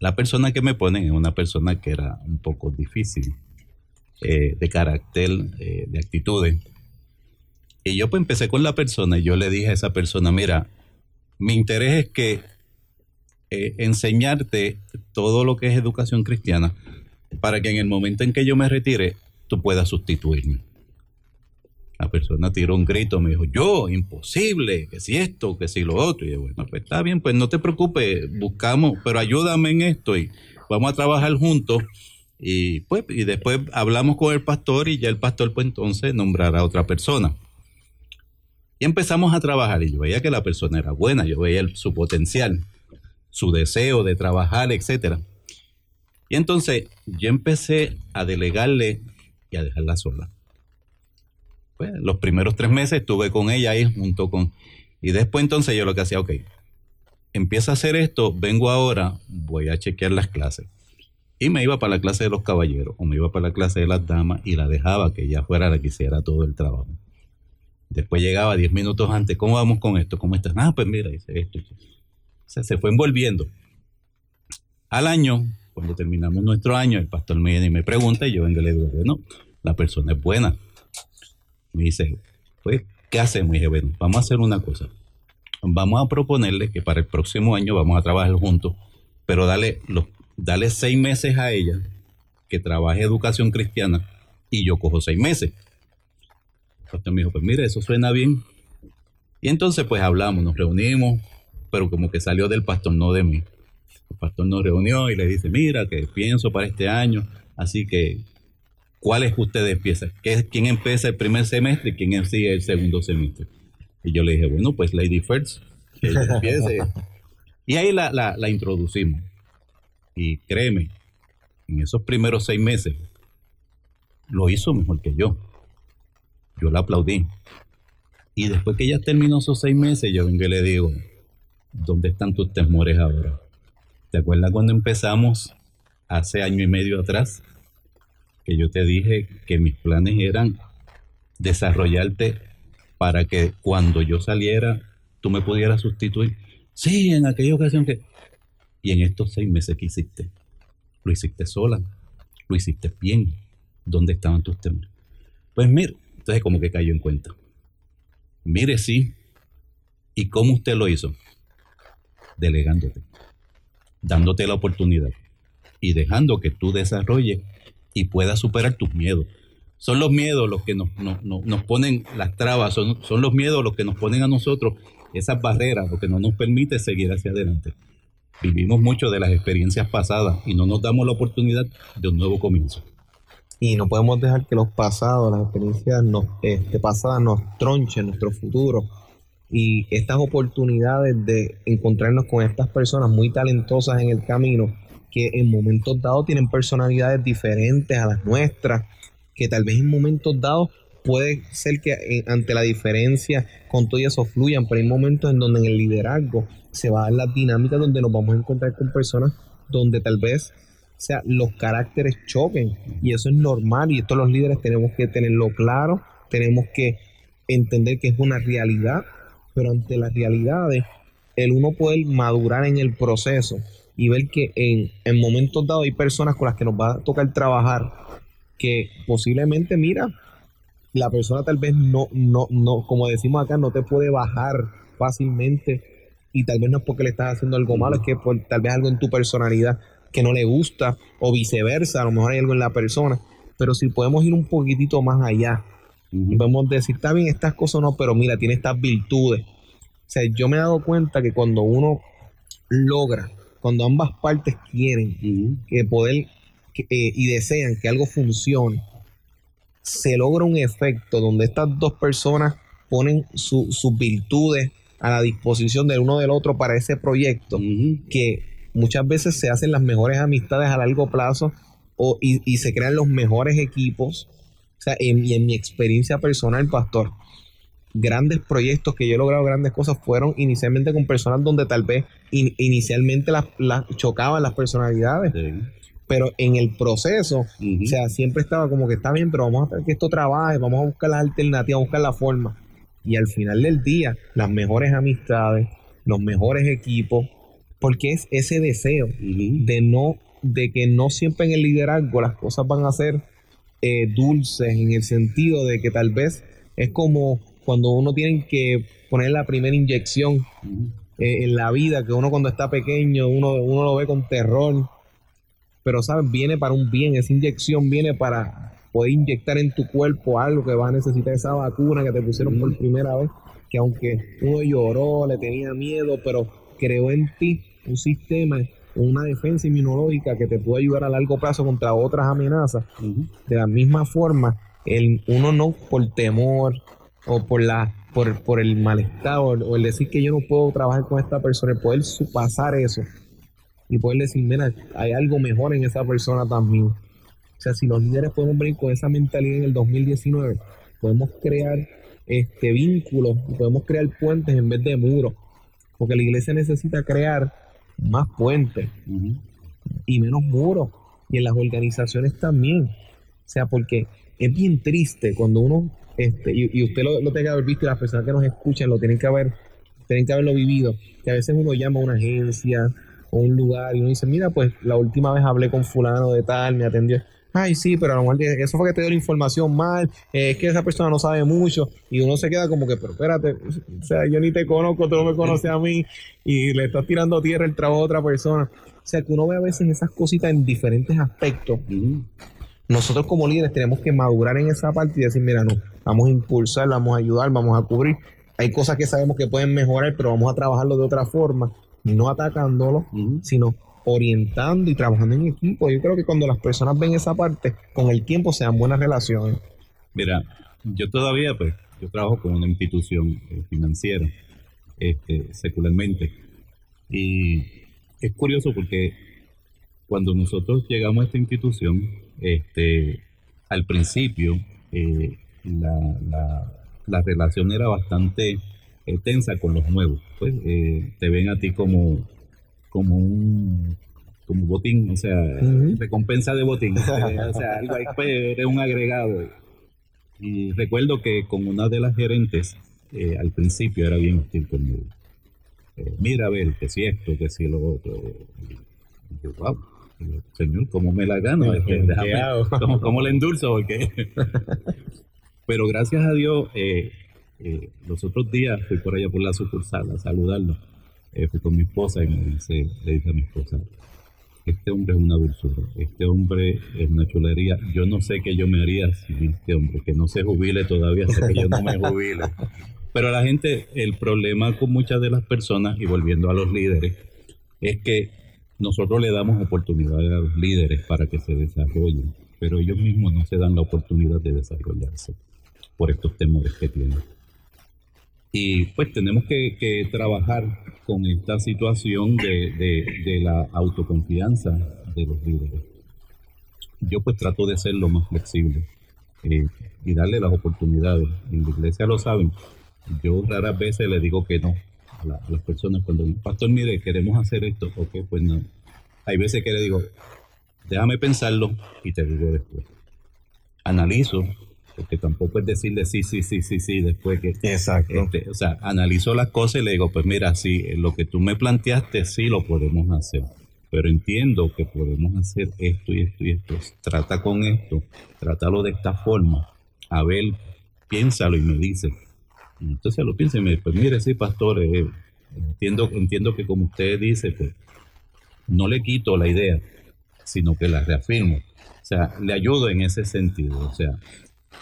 la persona que me ponen es una persona que era un poco difícil eh, de carácter, eh, de actitudes. Y yo pues empecé con la persona y yo le dije a esa persona, mira, mi interés es que eh, enseñarte todo lo que es educación cristiana para que en el momento en que yo me retire, tú puedas sustituirme. La persona tiró un grito, me dijo, yo, imposible, que si esto, que si lo otro. Y yo, bueno, pues está bien, pues no te preocupes, buscamos, pero ayúdame en esto y vamos a trabajar juntos y pues, y después hablamos con el pastor y ya el pastor pues entonces nombrará a otra persona. Y empezamos a trabajar y yo veía que la persona era buena, yo veía su potencial, su deseo de trabajar, etc. Y entonces yo empecé a delegarle y a dejarla sola. Pues, los primeros tres meses estuve con ella ahí junto con... Y después entonces yo lo que hacía, ok, empieza a hacer esto, vengo ahora, voy a chequear las clases y me iba para la clase de los caballeros o me iba para la clase de las damas y la dejaba que ella fuera la que hiciera todo el trabajo. Después llegaba diez minutos antes, ¿cómo vamos con esto? ¿Cómo estás? Ah, pues mira, dice esto. O sea, se fue envolviendo. Al año, cuando terminamos nuestro año, el pastor me viene y me pregunta y yo vengo y le digo, no, la persona es buena. Me dice, pues, ¿qué hacemos? Y dije, bueno, vamos a hacer una cosa. Vamos a proponerle que para el próximo año vamos a trabajar juntos, pero dale, los, dale seis meses a ella que trabaje educación cristiana y yo cojo seis meses. Entonces me dijo, pues mire, eso suena bien. Y entonces pues hablamos, nos reunimos, pero como que salió del pastor, no de mí. El pastor nos reunió y le dice, mira, que pienso para este año, así que, ¿cuáles ustedes empiezan? ¿Quién empieza el primer semestre y quién sigue el segundo semestre? Y yo le dije, bueno, pues Lady First, que ella empiece. y ahí la, la, la introducimos. Y créeme, en esos primeros seis meses, lo hizo mejor que yo. Yo la aplaudí. Y después que ella terminó esos seis meses, yo vengo y le digo, ¿dónde están tus temores ahora? ¿Te acuerdas cuando empezamos hace año y medio atrás? Que yo te dije que mis planes eran desarrollarte para que cuando yo saliera tú me pudieras sustituir. Sí, en aquella ocasión que... Y en estos seis meses que hiciste, lo hiciste sola, lo hiciste bien. ¿Dónde estaban tus temores? Pues mire, entonces como que cayó en cuenta. Mire, sí. ¿Y cómo usted lo hizo? Delegándote, dándote la oportunidad y dejando que tú desarrolles y puedas superar tus miedos. Son los miedos los que nos, nos, ponen las trabas, son, son los miedos los que nos ponen a nosotros esas barreras, lo que no nos permite seguir hacia adelante. Vivimos mucho de las experiencias pasadas y no nos damos la oportunidad de un nuevo comienzo. Y no podemos dejar que los pasados, las experiencias nos, este, pasadas nos tronchen nuestro futuro. Y estas oportunidades de encontrarnos con estas personas muy talentosas en el camino, que en momentos dados tienen personalidades diferentes a las nuestras, que tal vez en momentos dados puede ser que eh, ante la diferencia con todo eso fluyan, pero hay momentos en donde en el liderazgo se va a dar las dinámicas donde nos vamos a encontrar con personas donde tal vez sea, los caracteres choquen. Y eso es normal y esto los líderes tenemos que tenerlo claro, tenemos que entender que es una realidad, pero ante las realidades, el uno puede madurar en el proceso y ver que en, en momentos dados hay personas con las que nos va a tocar trabajar que posiblemente, mira, la persona tal vez no, no, no, como decimos acá, no te puede bajar fácilmente y tal vez no es porque le estás haciendo algo malo, es que por, tal vez algo en tu personalidad que no le gusta o viceversa, a lo mejor hay algo en la persona, pero si podemos ir un poquitito más allá, podemos decir, está bien estas cosas no, pero mira, tiene estas virtudes. O sea, yo me he dado cuenta que cuando uno logra, cuando ambas partes quieren que poder eh, y desean que algo funcione, se logra un efecto donde estas dos personas ponen sus virtudes a la disposición del uno del otro para ese proyecto, que muchas veces se hacen las mejores amistades a largo plazo o, y, se crean los mejores equipos. O sea, en, y en mi experiencia personal, pastor, grandes proyectos que yo he logrado, grandes cosas, fueron inicialmente con personas donde tal vez inicialmente las, chocaban las personalidades. Pero en el proceso, o sea, siempre estaba como que está bien, pero vamos a hacer que esto trabaje, vamos a buscar las alternativas, a buscar la forma. Y al final del día, las mejores amistades, los mejores equipos, porque es ese deseo de no de que no siempre en el liderazgo las cosas van a ser eh, dulces en el sentido de que tal vez es como cuando uno tiene que poner la primera inyección eh, en la vida que uno cuando está pequeño uno, uno lo ve con terror pero sabes viene para un bien esa inyección viene para poder inyectar en tu cuerpo algo que va a necesitar esa vacuna que te pusieron por primera vez que aunque uno lloró le tenía miedo pero creó en ti un sistema, una defensa inmunológica que te puede ayudar a largo plazo contra otras amenazas. De la misma forma, el, uno no por temor o por la por, por el malestar o, el decir que yo no puedo trabajar con esta persona, el poder pasar eso y poder decir, mira, hay algo mejor en esa persona también. O sea, si los líderes podemos venir con esa mentalidad en el 2019, podemos crear este vínculos, podemos crear puentes en vez de muros, porque la iglesia necesita crear más puentes y menos muros. Y en las organizaciones también. O sea, porque es bien triste cuando uno, este, y, usted lo, lo, tiene que haber visto y las personas que nos escuchan lo tienen que haber, tienen que haberlo vivido, que a veces uno llama a una agencia o un lugar y uno dice, mira, pues la última vez hablé con fulano de tal, me atendió. Ay, sí, pero a lo mejor eso fue que te dio la información mal, eh, es que esa persona no sabe mucho y uno se queda como que, pero espérate, o sea, yo ni te conozco, tú no me conoces a mí y le estás tirando tierra el trabajo a otra persona. O sea, que uno ve a veces esas cositas en diferentes aspectos. Nosotros como líderes tenemos que madurar en esa parte y decir, mira, no, vamos a impulsar, vamos a ayudar, vamos a cubrir. Hay cosas que sabemos que pueden mejorar, pero vamos a trabajarlo de otra forma, no atacándolo, sino orientando y trabajando en equipo. Yo creo que cuando las personas ven esa parte, con el tiempo se dan buenas relaciones. Mira, yo todavía, pues, yo trabajo con una institución eh, financiera, este, secularmente, y es curioso porque cuando nosotros llegamos a esta institución, este, al principio eh, la, la, relación era bastante eh, tensa con los nuevos. Pues te ven a ti como como un como botín, o sea, recompensa de botín. o sea, algo ahí pues, eres un agregado. Y recuerdo que con una de las gerentes, eh, al principio era bien hostil conmigo. Eh, mira, a ver, que si esto, que si lo otro. Y yo, wow, señor, ¿cómo me la gano? Este, ¿cómo, ¿cómo, le endulzo? Pero gracias a Dios, eh, los otros días fui por allá por la sucursal a saludarlo eh, fui con mi esposa y me dice, le dice a mi esposa, este hombre es una dulzura, este hombre es una chulería, yo no sé qué yo me haría sin este hombre, que no se jubile todavía hasta que yo no me jubile. Pero la gente, el problema con muchas de las personas, y volviendo a los líderes, es que nosotros le damos oportunidad a los líderes para que se desarrollen, pero ellos mismos no se dan la oportunidad de desarrollarse por estos temores que tienen. Y pues tenemos que, trabajar con esta situación de, la autoconfianza de los líderes. Yo pues trato de ser lo más flexible eh, y darle las oportunidades. En la iglesia lo saben. Yo raras veces le digo que no a, las personas cuando el pastor mire queremos hacer esto, ok, pues no. Hay veces que le digo, déjame pensarlo y te digo después. Analizo porque tampoco es decirle sí, sí, sí, sí, sí, después que... Exacto. Este, o sea, analizo las cosas y le digo, pues mira, sí, lo que tú me planteaste, sí lo podemos hacer, pero entiendo que podemos hacer esto y esto y esto. Trata con esto, trátalo de esta forma. A ver, piénsalo y me dice. Entonces lo piensa y me dice, pues mire, sí, pastor, eh, entiendo, entiendo que como usted dice, pues no le quito la idea, sino que la reafirmo. O sea, le ayudo en ese sentido. O sea,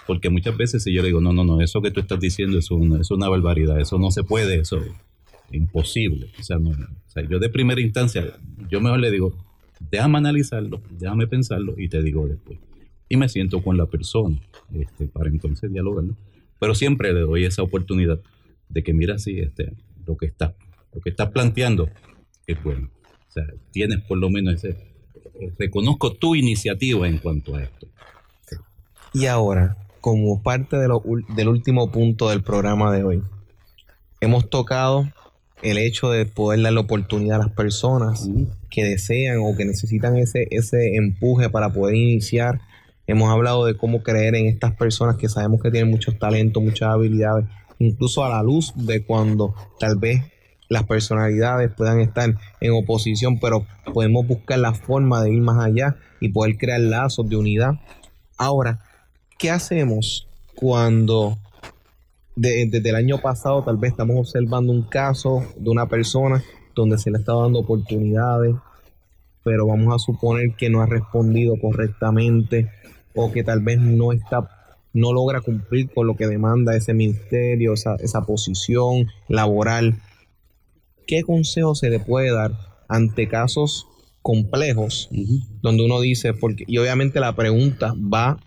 porque muchas veces si yo le digo, no, no, no, eso que tú estás diciendo es una, es una barbaridad, eso no se puede, eso es imposible. O sea, no, o sea, yo de primera instancia, yo mejor le digo, déjame analizarlo, déjame pensarlo y te digo después. Y me siento con la persona este, para entonces dialogarlo. Pero siempre le doy esa oportunidad de que mira si este, lo que está, lo que estás planteando es bueno. O sea, tienes por lo menos ese, eh, reconozco tu iniciativa en cuanto a esto. Y ahora, como parte de lo, del último punto del programa de hoy, hemos tocado el hecho de poder dar la oportunidad a las personas que desean o que necesitan ese, ese empuje para poder iniciar. Hemos hablado de cómo creer en estas personas que sabemos que tienen muchos talentos, muchas habilidades, incluso a la luz de cuando tal vez las personalidades puedan estar en oposición, pero podemos buscar la forma de ir más allá y poder crear lazos de unidad. Ahora, ¿qué hacemos cuando desde el año pasado tal vez estamos observando un caso de una persona donde se le está dando oportunidades, pero vamos a suponer que no ha respondido correctamente o que tal vez no está no logra cumplir con lo que demanda ese ministerio, esa, esa posición laboral. ¿Qué consejo se le puede dar ante casos complejos donde uno dice, porque, y obviamente la pregunta va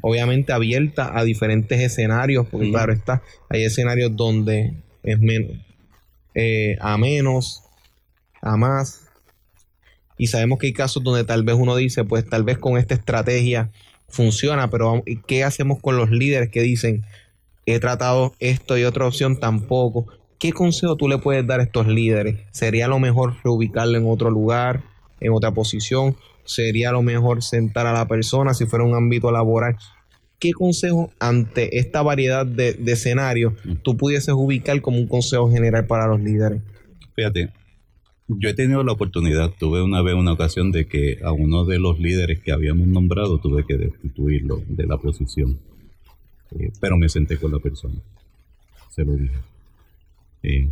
obviamente abierta a diferentes escenarios, porque claro está, hay escenarios donde es menos, eh, a menos, a más, y sabemos que hay casos donde tal vez uno dice, pues tal vez con esta estrategia funciona, pero ¿qué hacemos con los líderes que dicen, he tratado esto y otra opción tampoco? ¿Qué consejo tú le puedes dar a estos líderes? ¿Sería lo mejor reubicarlo en otro lugar, en otra posición? Sería lo mejor sentar a la persona si fuera un ámbito laboral. ¿Qué consejo ante esta variedad de, escenarios tú pudieses ubicar como un consejo general para los líderes? Fíjate, Yo he tenido la oportunidad, tuve una vez una ocasión de que a uno de los líderes que habíamos nombrado tuve que destituirlo de la posición. Eh, pero me senté con la persona. Se lo dije. Eh,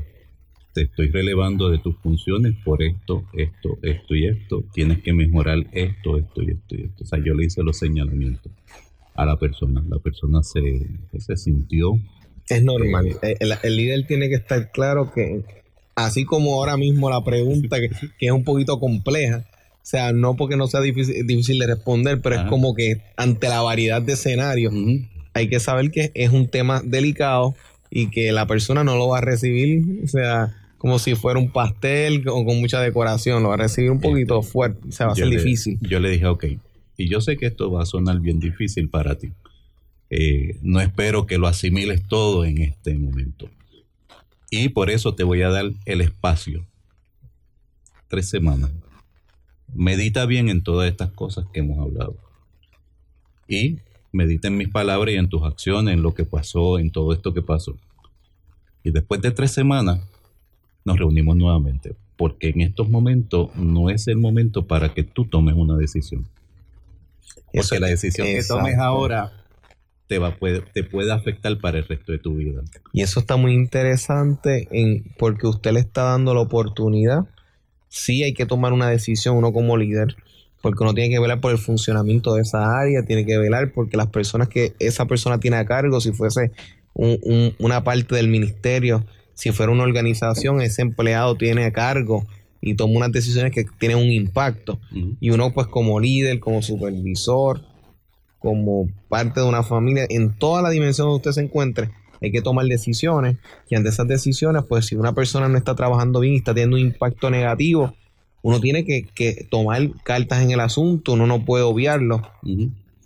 te estoy relevando de tus funciones por esto, esto, esto y esto. Tienes que mejorar esto, esto y esto y esto. O sea, yo le hice los señalamientos a la persona. La persona se, se sintió. Es normal. Eh, el, líder tiene que estar claro que, así como ahora mismo la pregunta, que, es un poquito compleja, o sea, no porque no sea difícil, difícil de responder, pero es como que ante la variedad de escenarios, hay que saber que es un tema delicado y que la persona no lo va a recibir, o sea, como si fuera un pastel o con mucha decoración, lo va a recibir un poquito fuerte, o sea, va a ser difícil. Yo le dije, ok, y yo sé que esto va a sonar bien difícil para ti. Eh, no espero que lo asimiles todo en este momento. Y por eso te voy a dar el espacio. Tres semanas. Medita bien en todas estas cosas que hemos hablado. Y medita en mis palabras y en tus acciones, en lo que pasó, en todo esto que pasó. Y después de tres semanas nos reunimos nuevamente, porque en estos momentos no es el momento para que tú tomes una decisión. Porque la decisión que tomes ahora te, va, puede, te puede afectar para el resto de tu vida. Y eso está muy interesante en, porque usted le está dando la oportunidad. Sí hay que tomar una decisión uno como líder, porque uno tiene que velar por el funcionamiento de esa área, tiene que velar porque las personas que esa persona tiene a cargo, si fuese una parte del ministerio, si fuera una organización, ese empleado tiene a cargo y toma unas decisiones que tienen un impacto. Y uno pues como líder, como supervisor, como parte de una familia, en toda la dimensión donde usted se encuentre, hay que tomar decisiones y ante esas decisiones, pues si una persona no está trabajando bien y está teniendo un impacto negativo, uno tiene que, tomar cartas en el asunto, uno no puede obviarlo.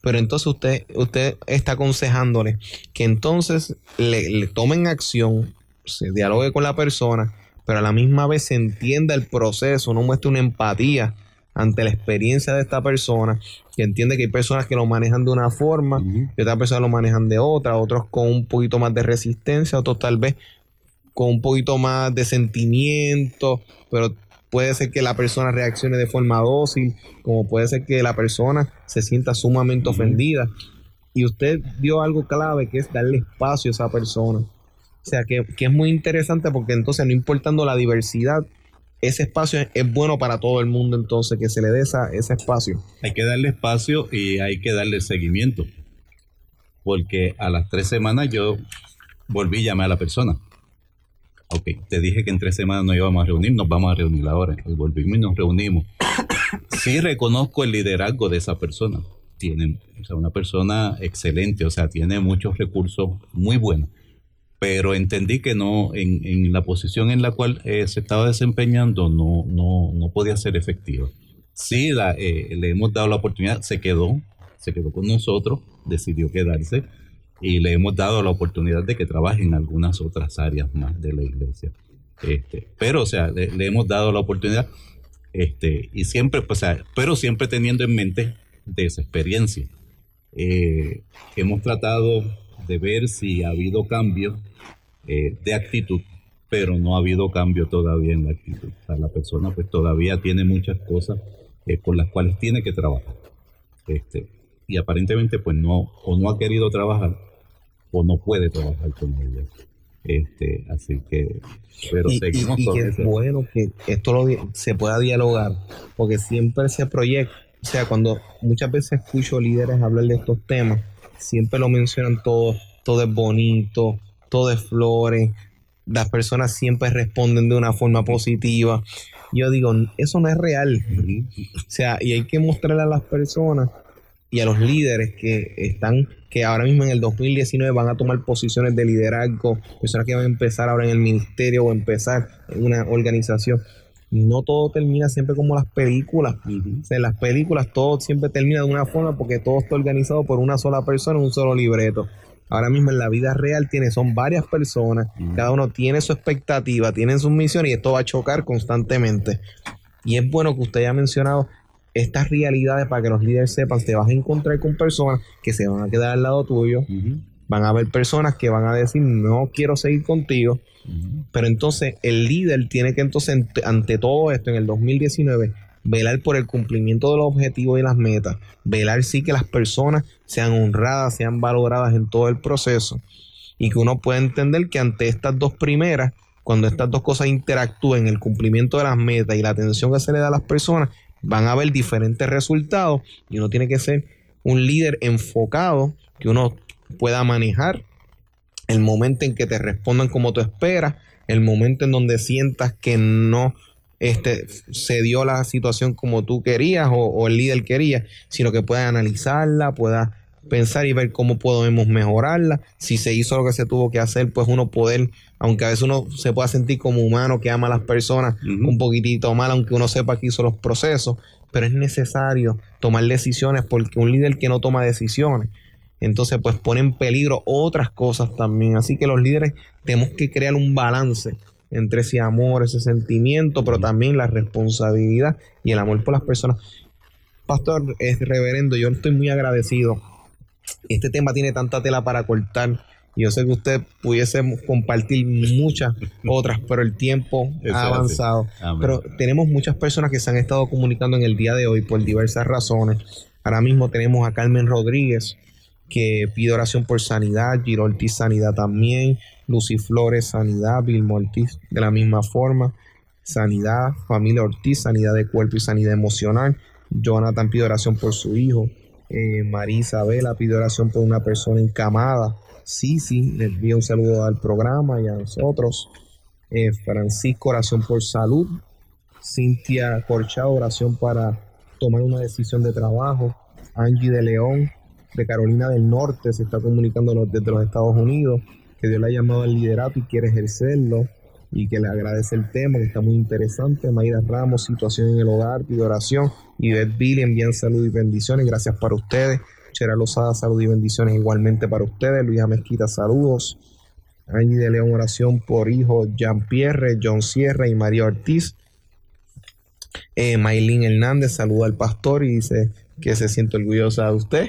Pero entonces usted, usted está aconsejándole que entonces le, le tomen acción, se dialogue con la persona, pero a la misma vez se entienda el proceso, no muestre una empatía ante la experiencia de esta persona, que entiende que hay personas que lo manejan de una forma y otras personas lo manejan de otra, otros con un poquito más de resistencia, otros tal vez con un poquito más de sentimiento, pero puede ser que la persona reaccione de forma dócil, como puede ser que la persona se sienta sumamente ofendida. Y usted dio algo clave que es darle espacio a esa persona. O sea, que, es muy interesante porque entonces, no importando la diversidad, ese espacio es, bueno para todo el mundo, entonces, que se le dé esa, ese espacio. Hay que darle espacio y hay que darle seguimiento. Porque a las tres semanas yo volví y llamé a la persona. Ok, te dije que en tres semanas no íbamos a reunir, nos vamos a reunir ahora. Y y nos reunimos. Sí reconozco el liderazgo de esa persona. Tiene, o sea, una persona excelente, o sea, tiene muchos recursos muy buenos pero entendí que no, en, la posición en la cual eh, se estaba desempeñando no, no, no podía ser efectiva. Sí, eh, le hemos dado la oportunidad, se quedó, se quedó con nosotros, decidió quedarse y le hemos dado la oportunidad de que trabaje en algunas otras áreas más de la iglesia. Este, pero, o sea, le, hemos dado la oportunidad este, y siempre, pues, pero siempre teniendo en mente de esa experiencia. Eh, hemos tratado de ver si ha habido cambio eh, de actitud, pero no ha habido cambio todavía en la actitud. O sea, la persona pues todavía tiene muchas cosas eh, por las cuales tiene que trabajar. Este, y aparentemente pues no, o no ha querido trabajar, o no puede trabajar con ella. Este, así que, pero seguimos y, es bueno que esto lo, se pueda dialogar, porque siempre se proyecta, o sea, cuando muchas veces escucho líderes hablar de estos temas, siempre lo mencionan todo, todo es bonito, todo es flores, las personas siempre responden de una forma positiva. Yo digo, eso no es real. O sea, y hay que mostrarle a las personas y a los líderes que están, que ahora mismo en el 2019 van a tomar posiciones de liderazgo, personas que van a empezar ahora en el ministerio o empezar en una organización. No todo termina siempre como las películas. O sea, en las películas todo siempre termina de una forma porque todo está organizado por una sola persona, un solo libreto. Ahora mismo en la vida real tiene, son varias personas, cada uno tiene su expectativa, tiene su misión y esto va a chocar constantemente. Y es bueno que usted haya mencionado estas realidades para que los líderes sepan, te vas a encontrar con personas que se van a quedar al lado tuyo, Van a haber personas que van a decir, no quiero seguir contigo, pero entonces el líder tiene que entonces ante todo esto en el 2019 velar por el cumplimiento de los objetivos y las metas, velar sí que las personas sean honradas, sean valoradas en todo el proceso y que uno pueda entender que ante estas dos primeras, cuando estas dos cosas interactúen, el cumplimiento de las metas y la atención que se le da a las personas, van a haber diferentes resultados y uno tiene que ser un líder enfocado que uno pueda manejar el momento en que te respondan como tú esperas, el momento en donde sientas que no este, se dio la situación como tú querías o, el líder quería, sino que pueda analizarla, pueda pensar y ver cómo podemos mejorarla. Si se hizo lo que se tuvo que hacer, pues uno poder, aunque a veces uno se pueda sentir como humano que ama a las personas un poquitito mal, aunque uno sepa que hizo los procesos, pero es necesario tomar decisiones porque un líder que no toma decisiones, entonces pues pone en peligro otras cosas también. Así que los líderes tenemos que crear un balance entre ese amor, ese sentimiento, pero también la responsabilidad y el amor por las personas. Pastor, es reverendo, yo estoy muy agradecido. Este tema tiene tanta tela para cortar. Yo sé que usted pudiese compartir muchas otras, pero el tiempo ha avanzado. Pero tenemos muchas personas que se han estado comunicando en el día de hoy por diversas razones. Ahora mismo tenemos a Carmen Rodríguez, que pide oración por sanidad, Giro Ortiz sanidad también, Lucy Flores sanidad, Vilma Ortiz de la misma forma, sanidad, familia Ortiz, sanidad de cuerpo y sanidad emocional, Jonathan pide oración por su hijo, eh, María Isabela pide oración por una persona encamada, sí, les envío un saludo al programa y a nosotros, eh, Francisco oración por salud, Cintia Corchado oración para tomar una decisión de trabajo, Angie de León, de Carolina del Norte se está comunicando desde los Estados Unidos, que Dios le ha llamado al liderato y quiere ejercerlo y que le agradece el tema, que está muy interesante. Mayra Ramos, situación en el hogar, pide oración. Y Beth Billy envían salud y bendiciones. Gracias para ustedes. Chera Lozada, salud y bendiciones igualmente para ustedes. Luisa Mezquita, saludos. Angie de León, oración por hijo Jean Pierre, John Sierra y María Ortiz. Eh, Maylin Hernández saluda al pastor y dice que se siente orgullosa de usted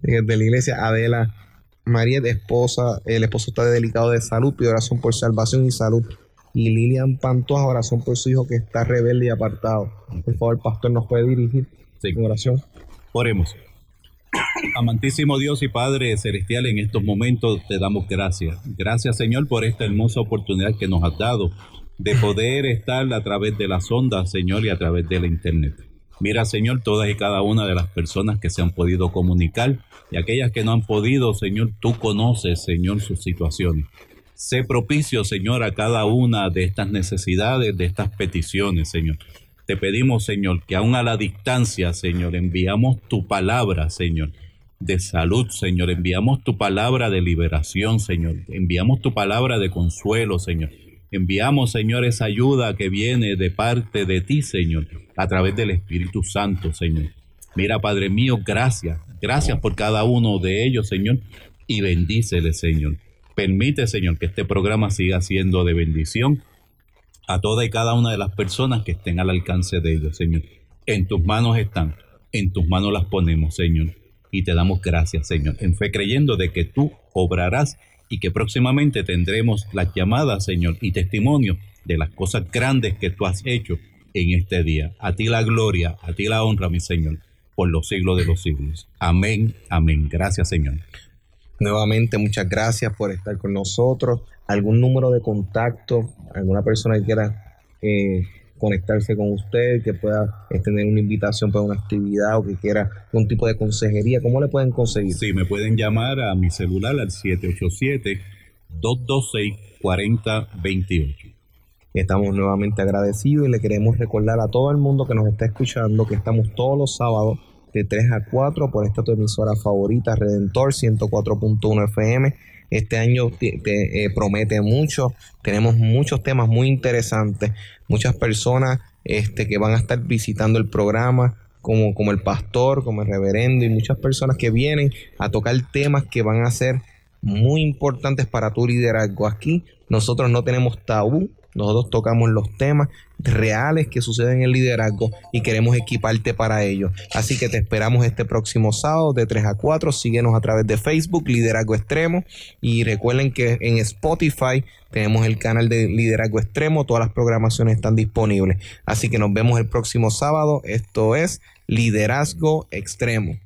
de la iglesia, Adela María, de esposa, el esposo está delicado de salud, pide oración por salvación y salud. Y Lilian Pantoja, oración por su hijo que está rebelde y apartado. Por favor, el pastor nos puede dirigir sí. oración. Oremos. Amantísimo Dios y Padre Celestial, en estos momentos te damos gracias. Gracias Señor por esta hermosa oportunidad que nos has dado de poder estar a través de las ondas, Señor, y a través de la internet. Mira, Señor, todas y cada una de las personas que se han podido comunicar y aquellas que no han podido, Señor, tú conoces, Señor, sus situaciones. Sé propicio, Señor, a cada una de estas necesidades, de estas peticiones, Señor. Te pedimos, Señor, que aún a la distancia, Señor, enviamos tu palabra, Señor, de salud, Señor. Enviamos tu palabra de liberación, Señor. Enviamos tu palabra de consuelo, Señor. Enviamos, Señor, esa ayuda que viene de parte de ti, Señor, a través del Espíritu Santo, Señor. Mira, Padre mío, gracias. Gracias por cada uno de ellos, Señor, y bendícele, Señor. Permite, Señor, que este programa siga siendo de bendición a toda y cada una de las personas que estén al alcance de ellos, Señor. En tus manos están, en tus manos las ponemos, Señor. Y te damos gracias, Señor, en fe creyendo de que tú obrarás y que próximamente tendremos las llamadas, Señor, y testimonio de las cosas grandes que tú has hecho en este día. A ti la gloria, a ti la honra, mi Señor, por los siglos de los siglos. Amén, amén. Gracias, Señor. Nuevamente, muchas gracias por estar con nosotros. ¿Algún número de contacto? ¿Alguna persona que quiera eh, conectarse con usted, que pueda tener una invitación para una actividad o que quiera un tipo de consejería, ¿cómo le pueden conseguir? Sí, me pueden llamar a mi celular al 787-226-4028. Estamos nuevamente agradecidos y le queremos recordar a todo el mundo que nos está escuchando que estamos todos los sábados de 3 a 4 por esta tu emisora favorita, Redentor 104.1 FM este año eh, promete mucho, tenemos muchos temas muy interesantes, muchas personas este, que van a estar visitando el programa, como, como el pastor, como el reverendo, y muchas personas que vienen a tocar temas que van a ser muy importantes para tu liderazgo. Aquí nosotros no tenemos tabú Nosotros tocamos los temas reales que suceden en el liderazgo y queremos equiparte para ello. Así que te esperamos este próximo sábado de 3 a 4. Síguenos a través de Facebook, Liderazgo Extremo. Y recuerden que en Spotify tenemos el canal de Liderazgo Extremo. Todas las programaciones están disponibles. Así que nos vemos el próximo sábado. Esto es Liderazgo Extremo.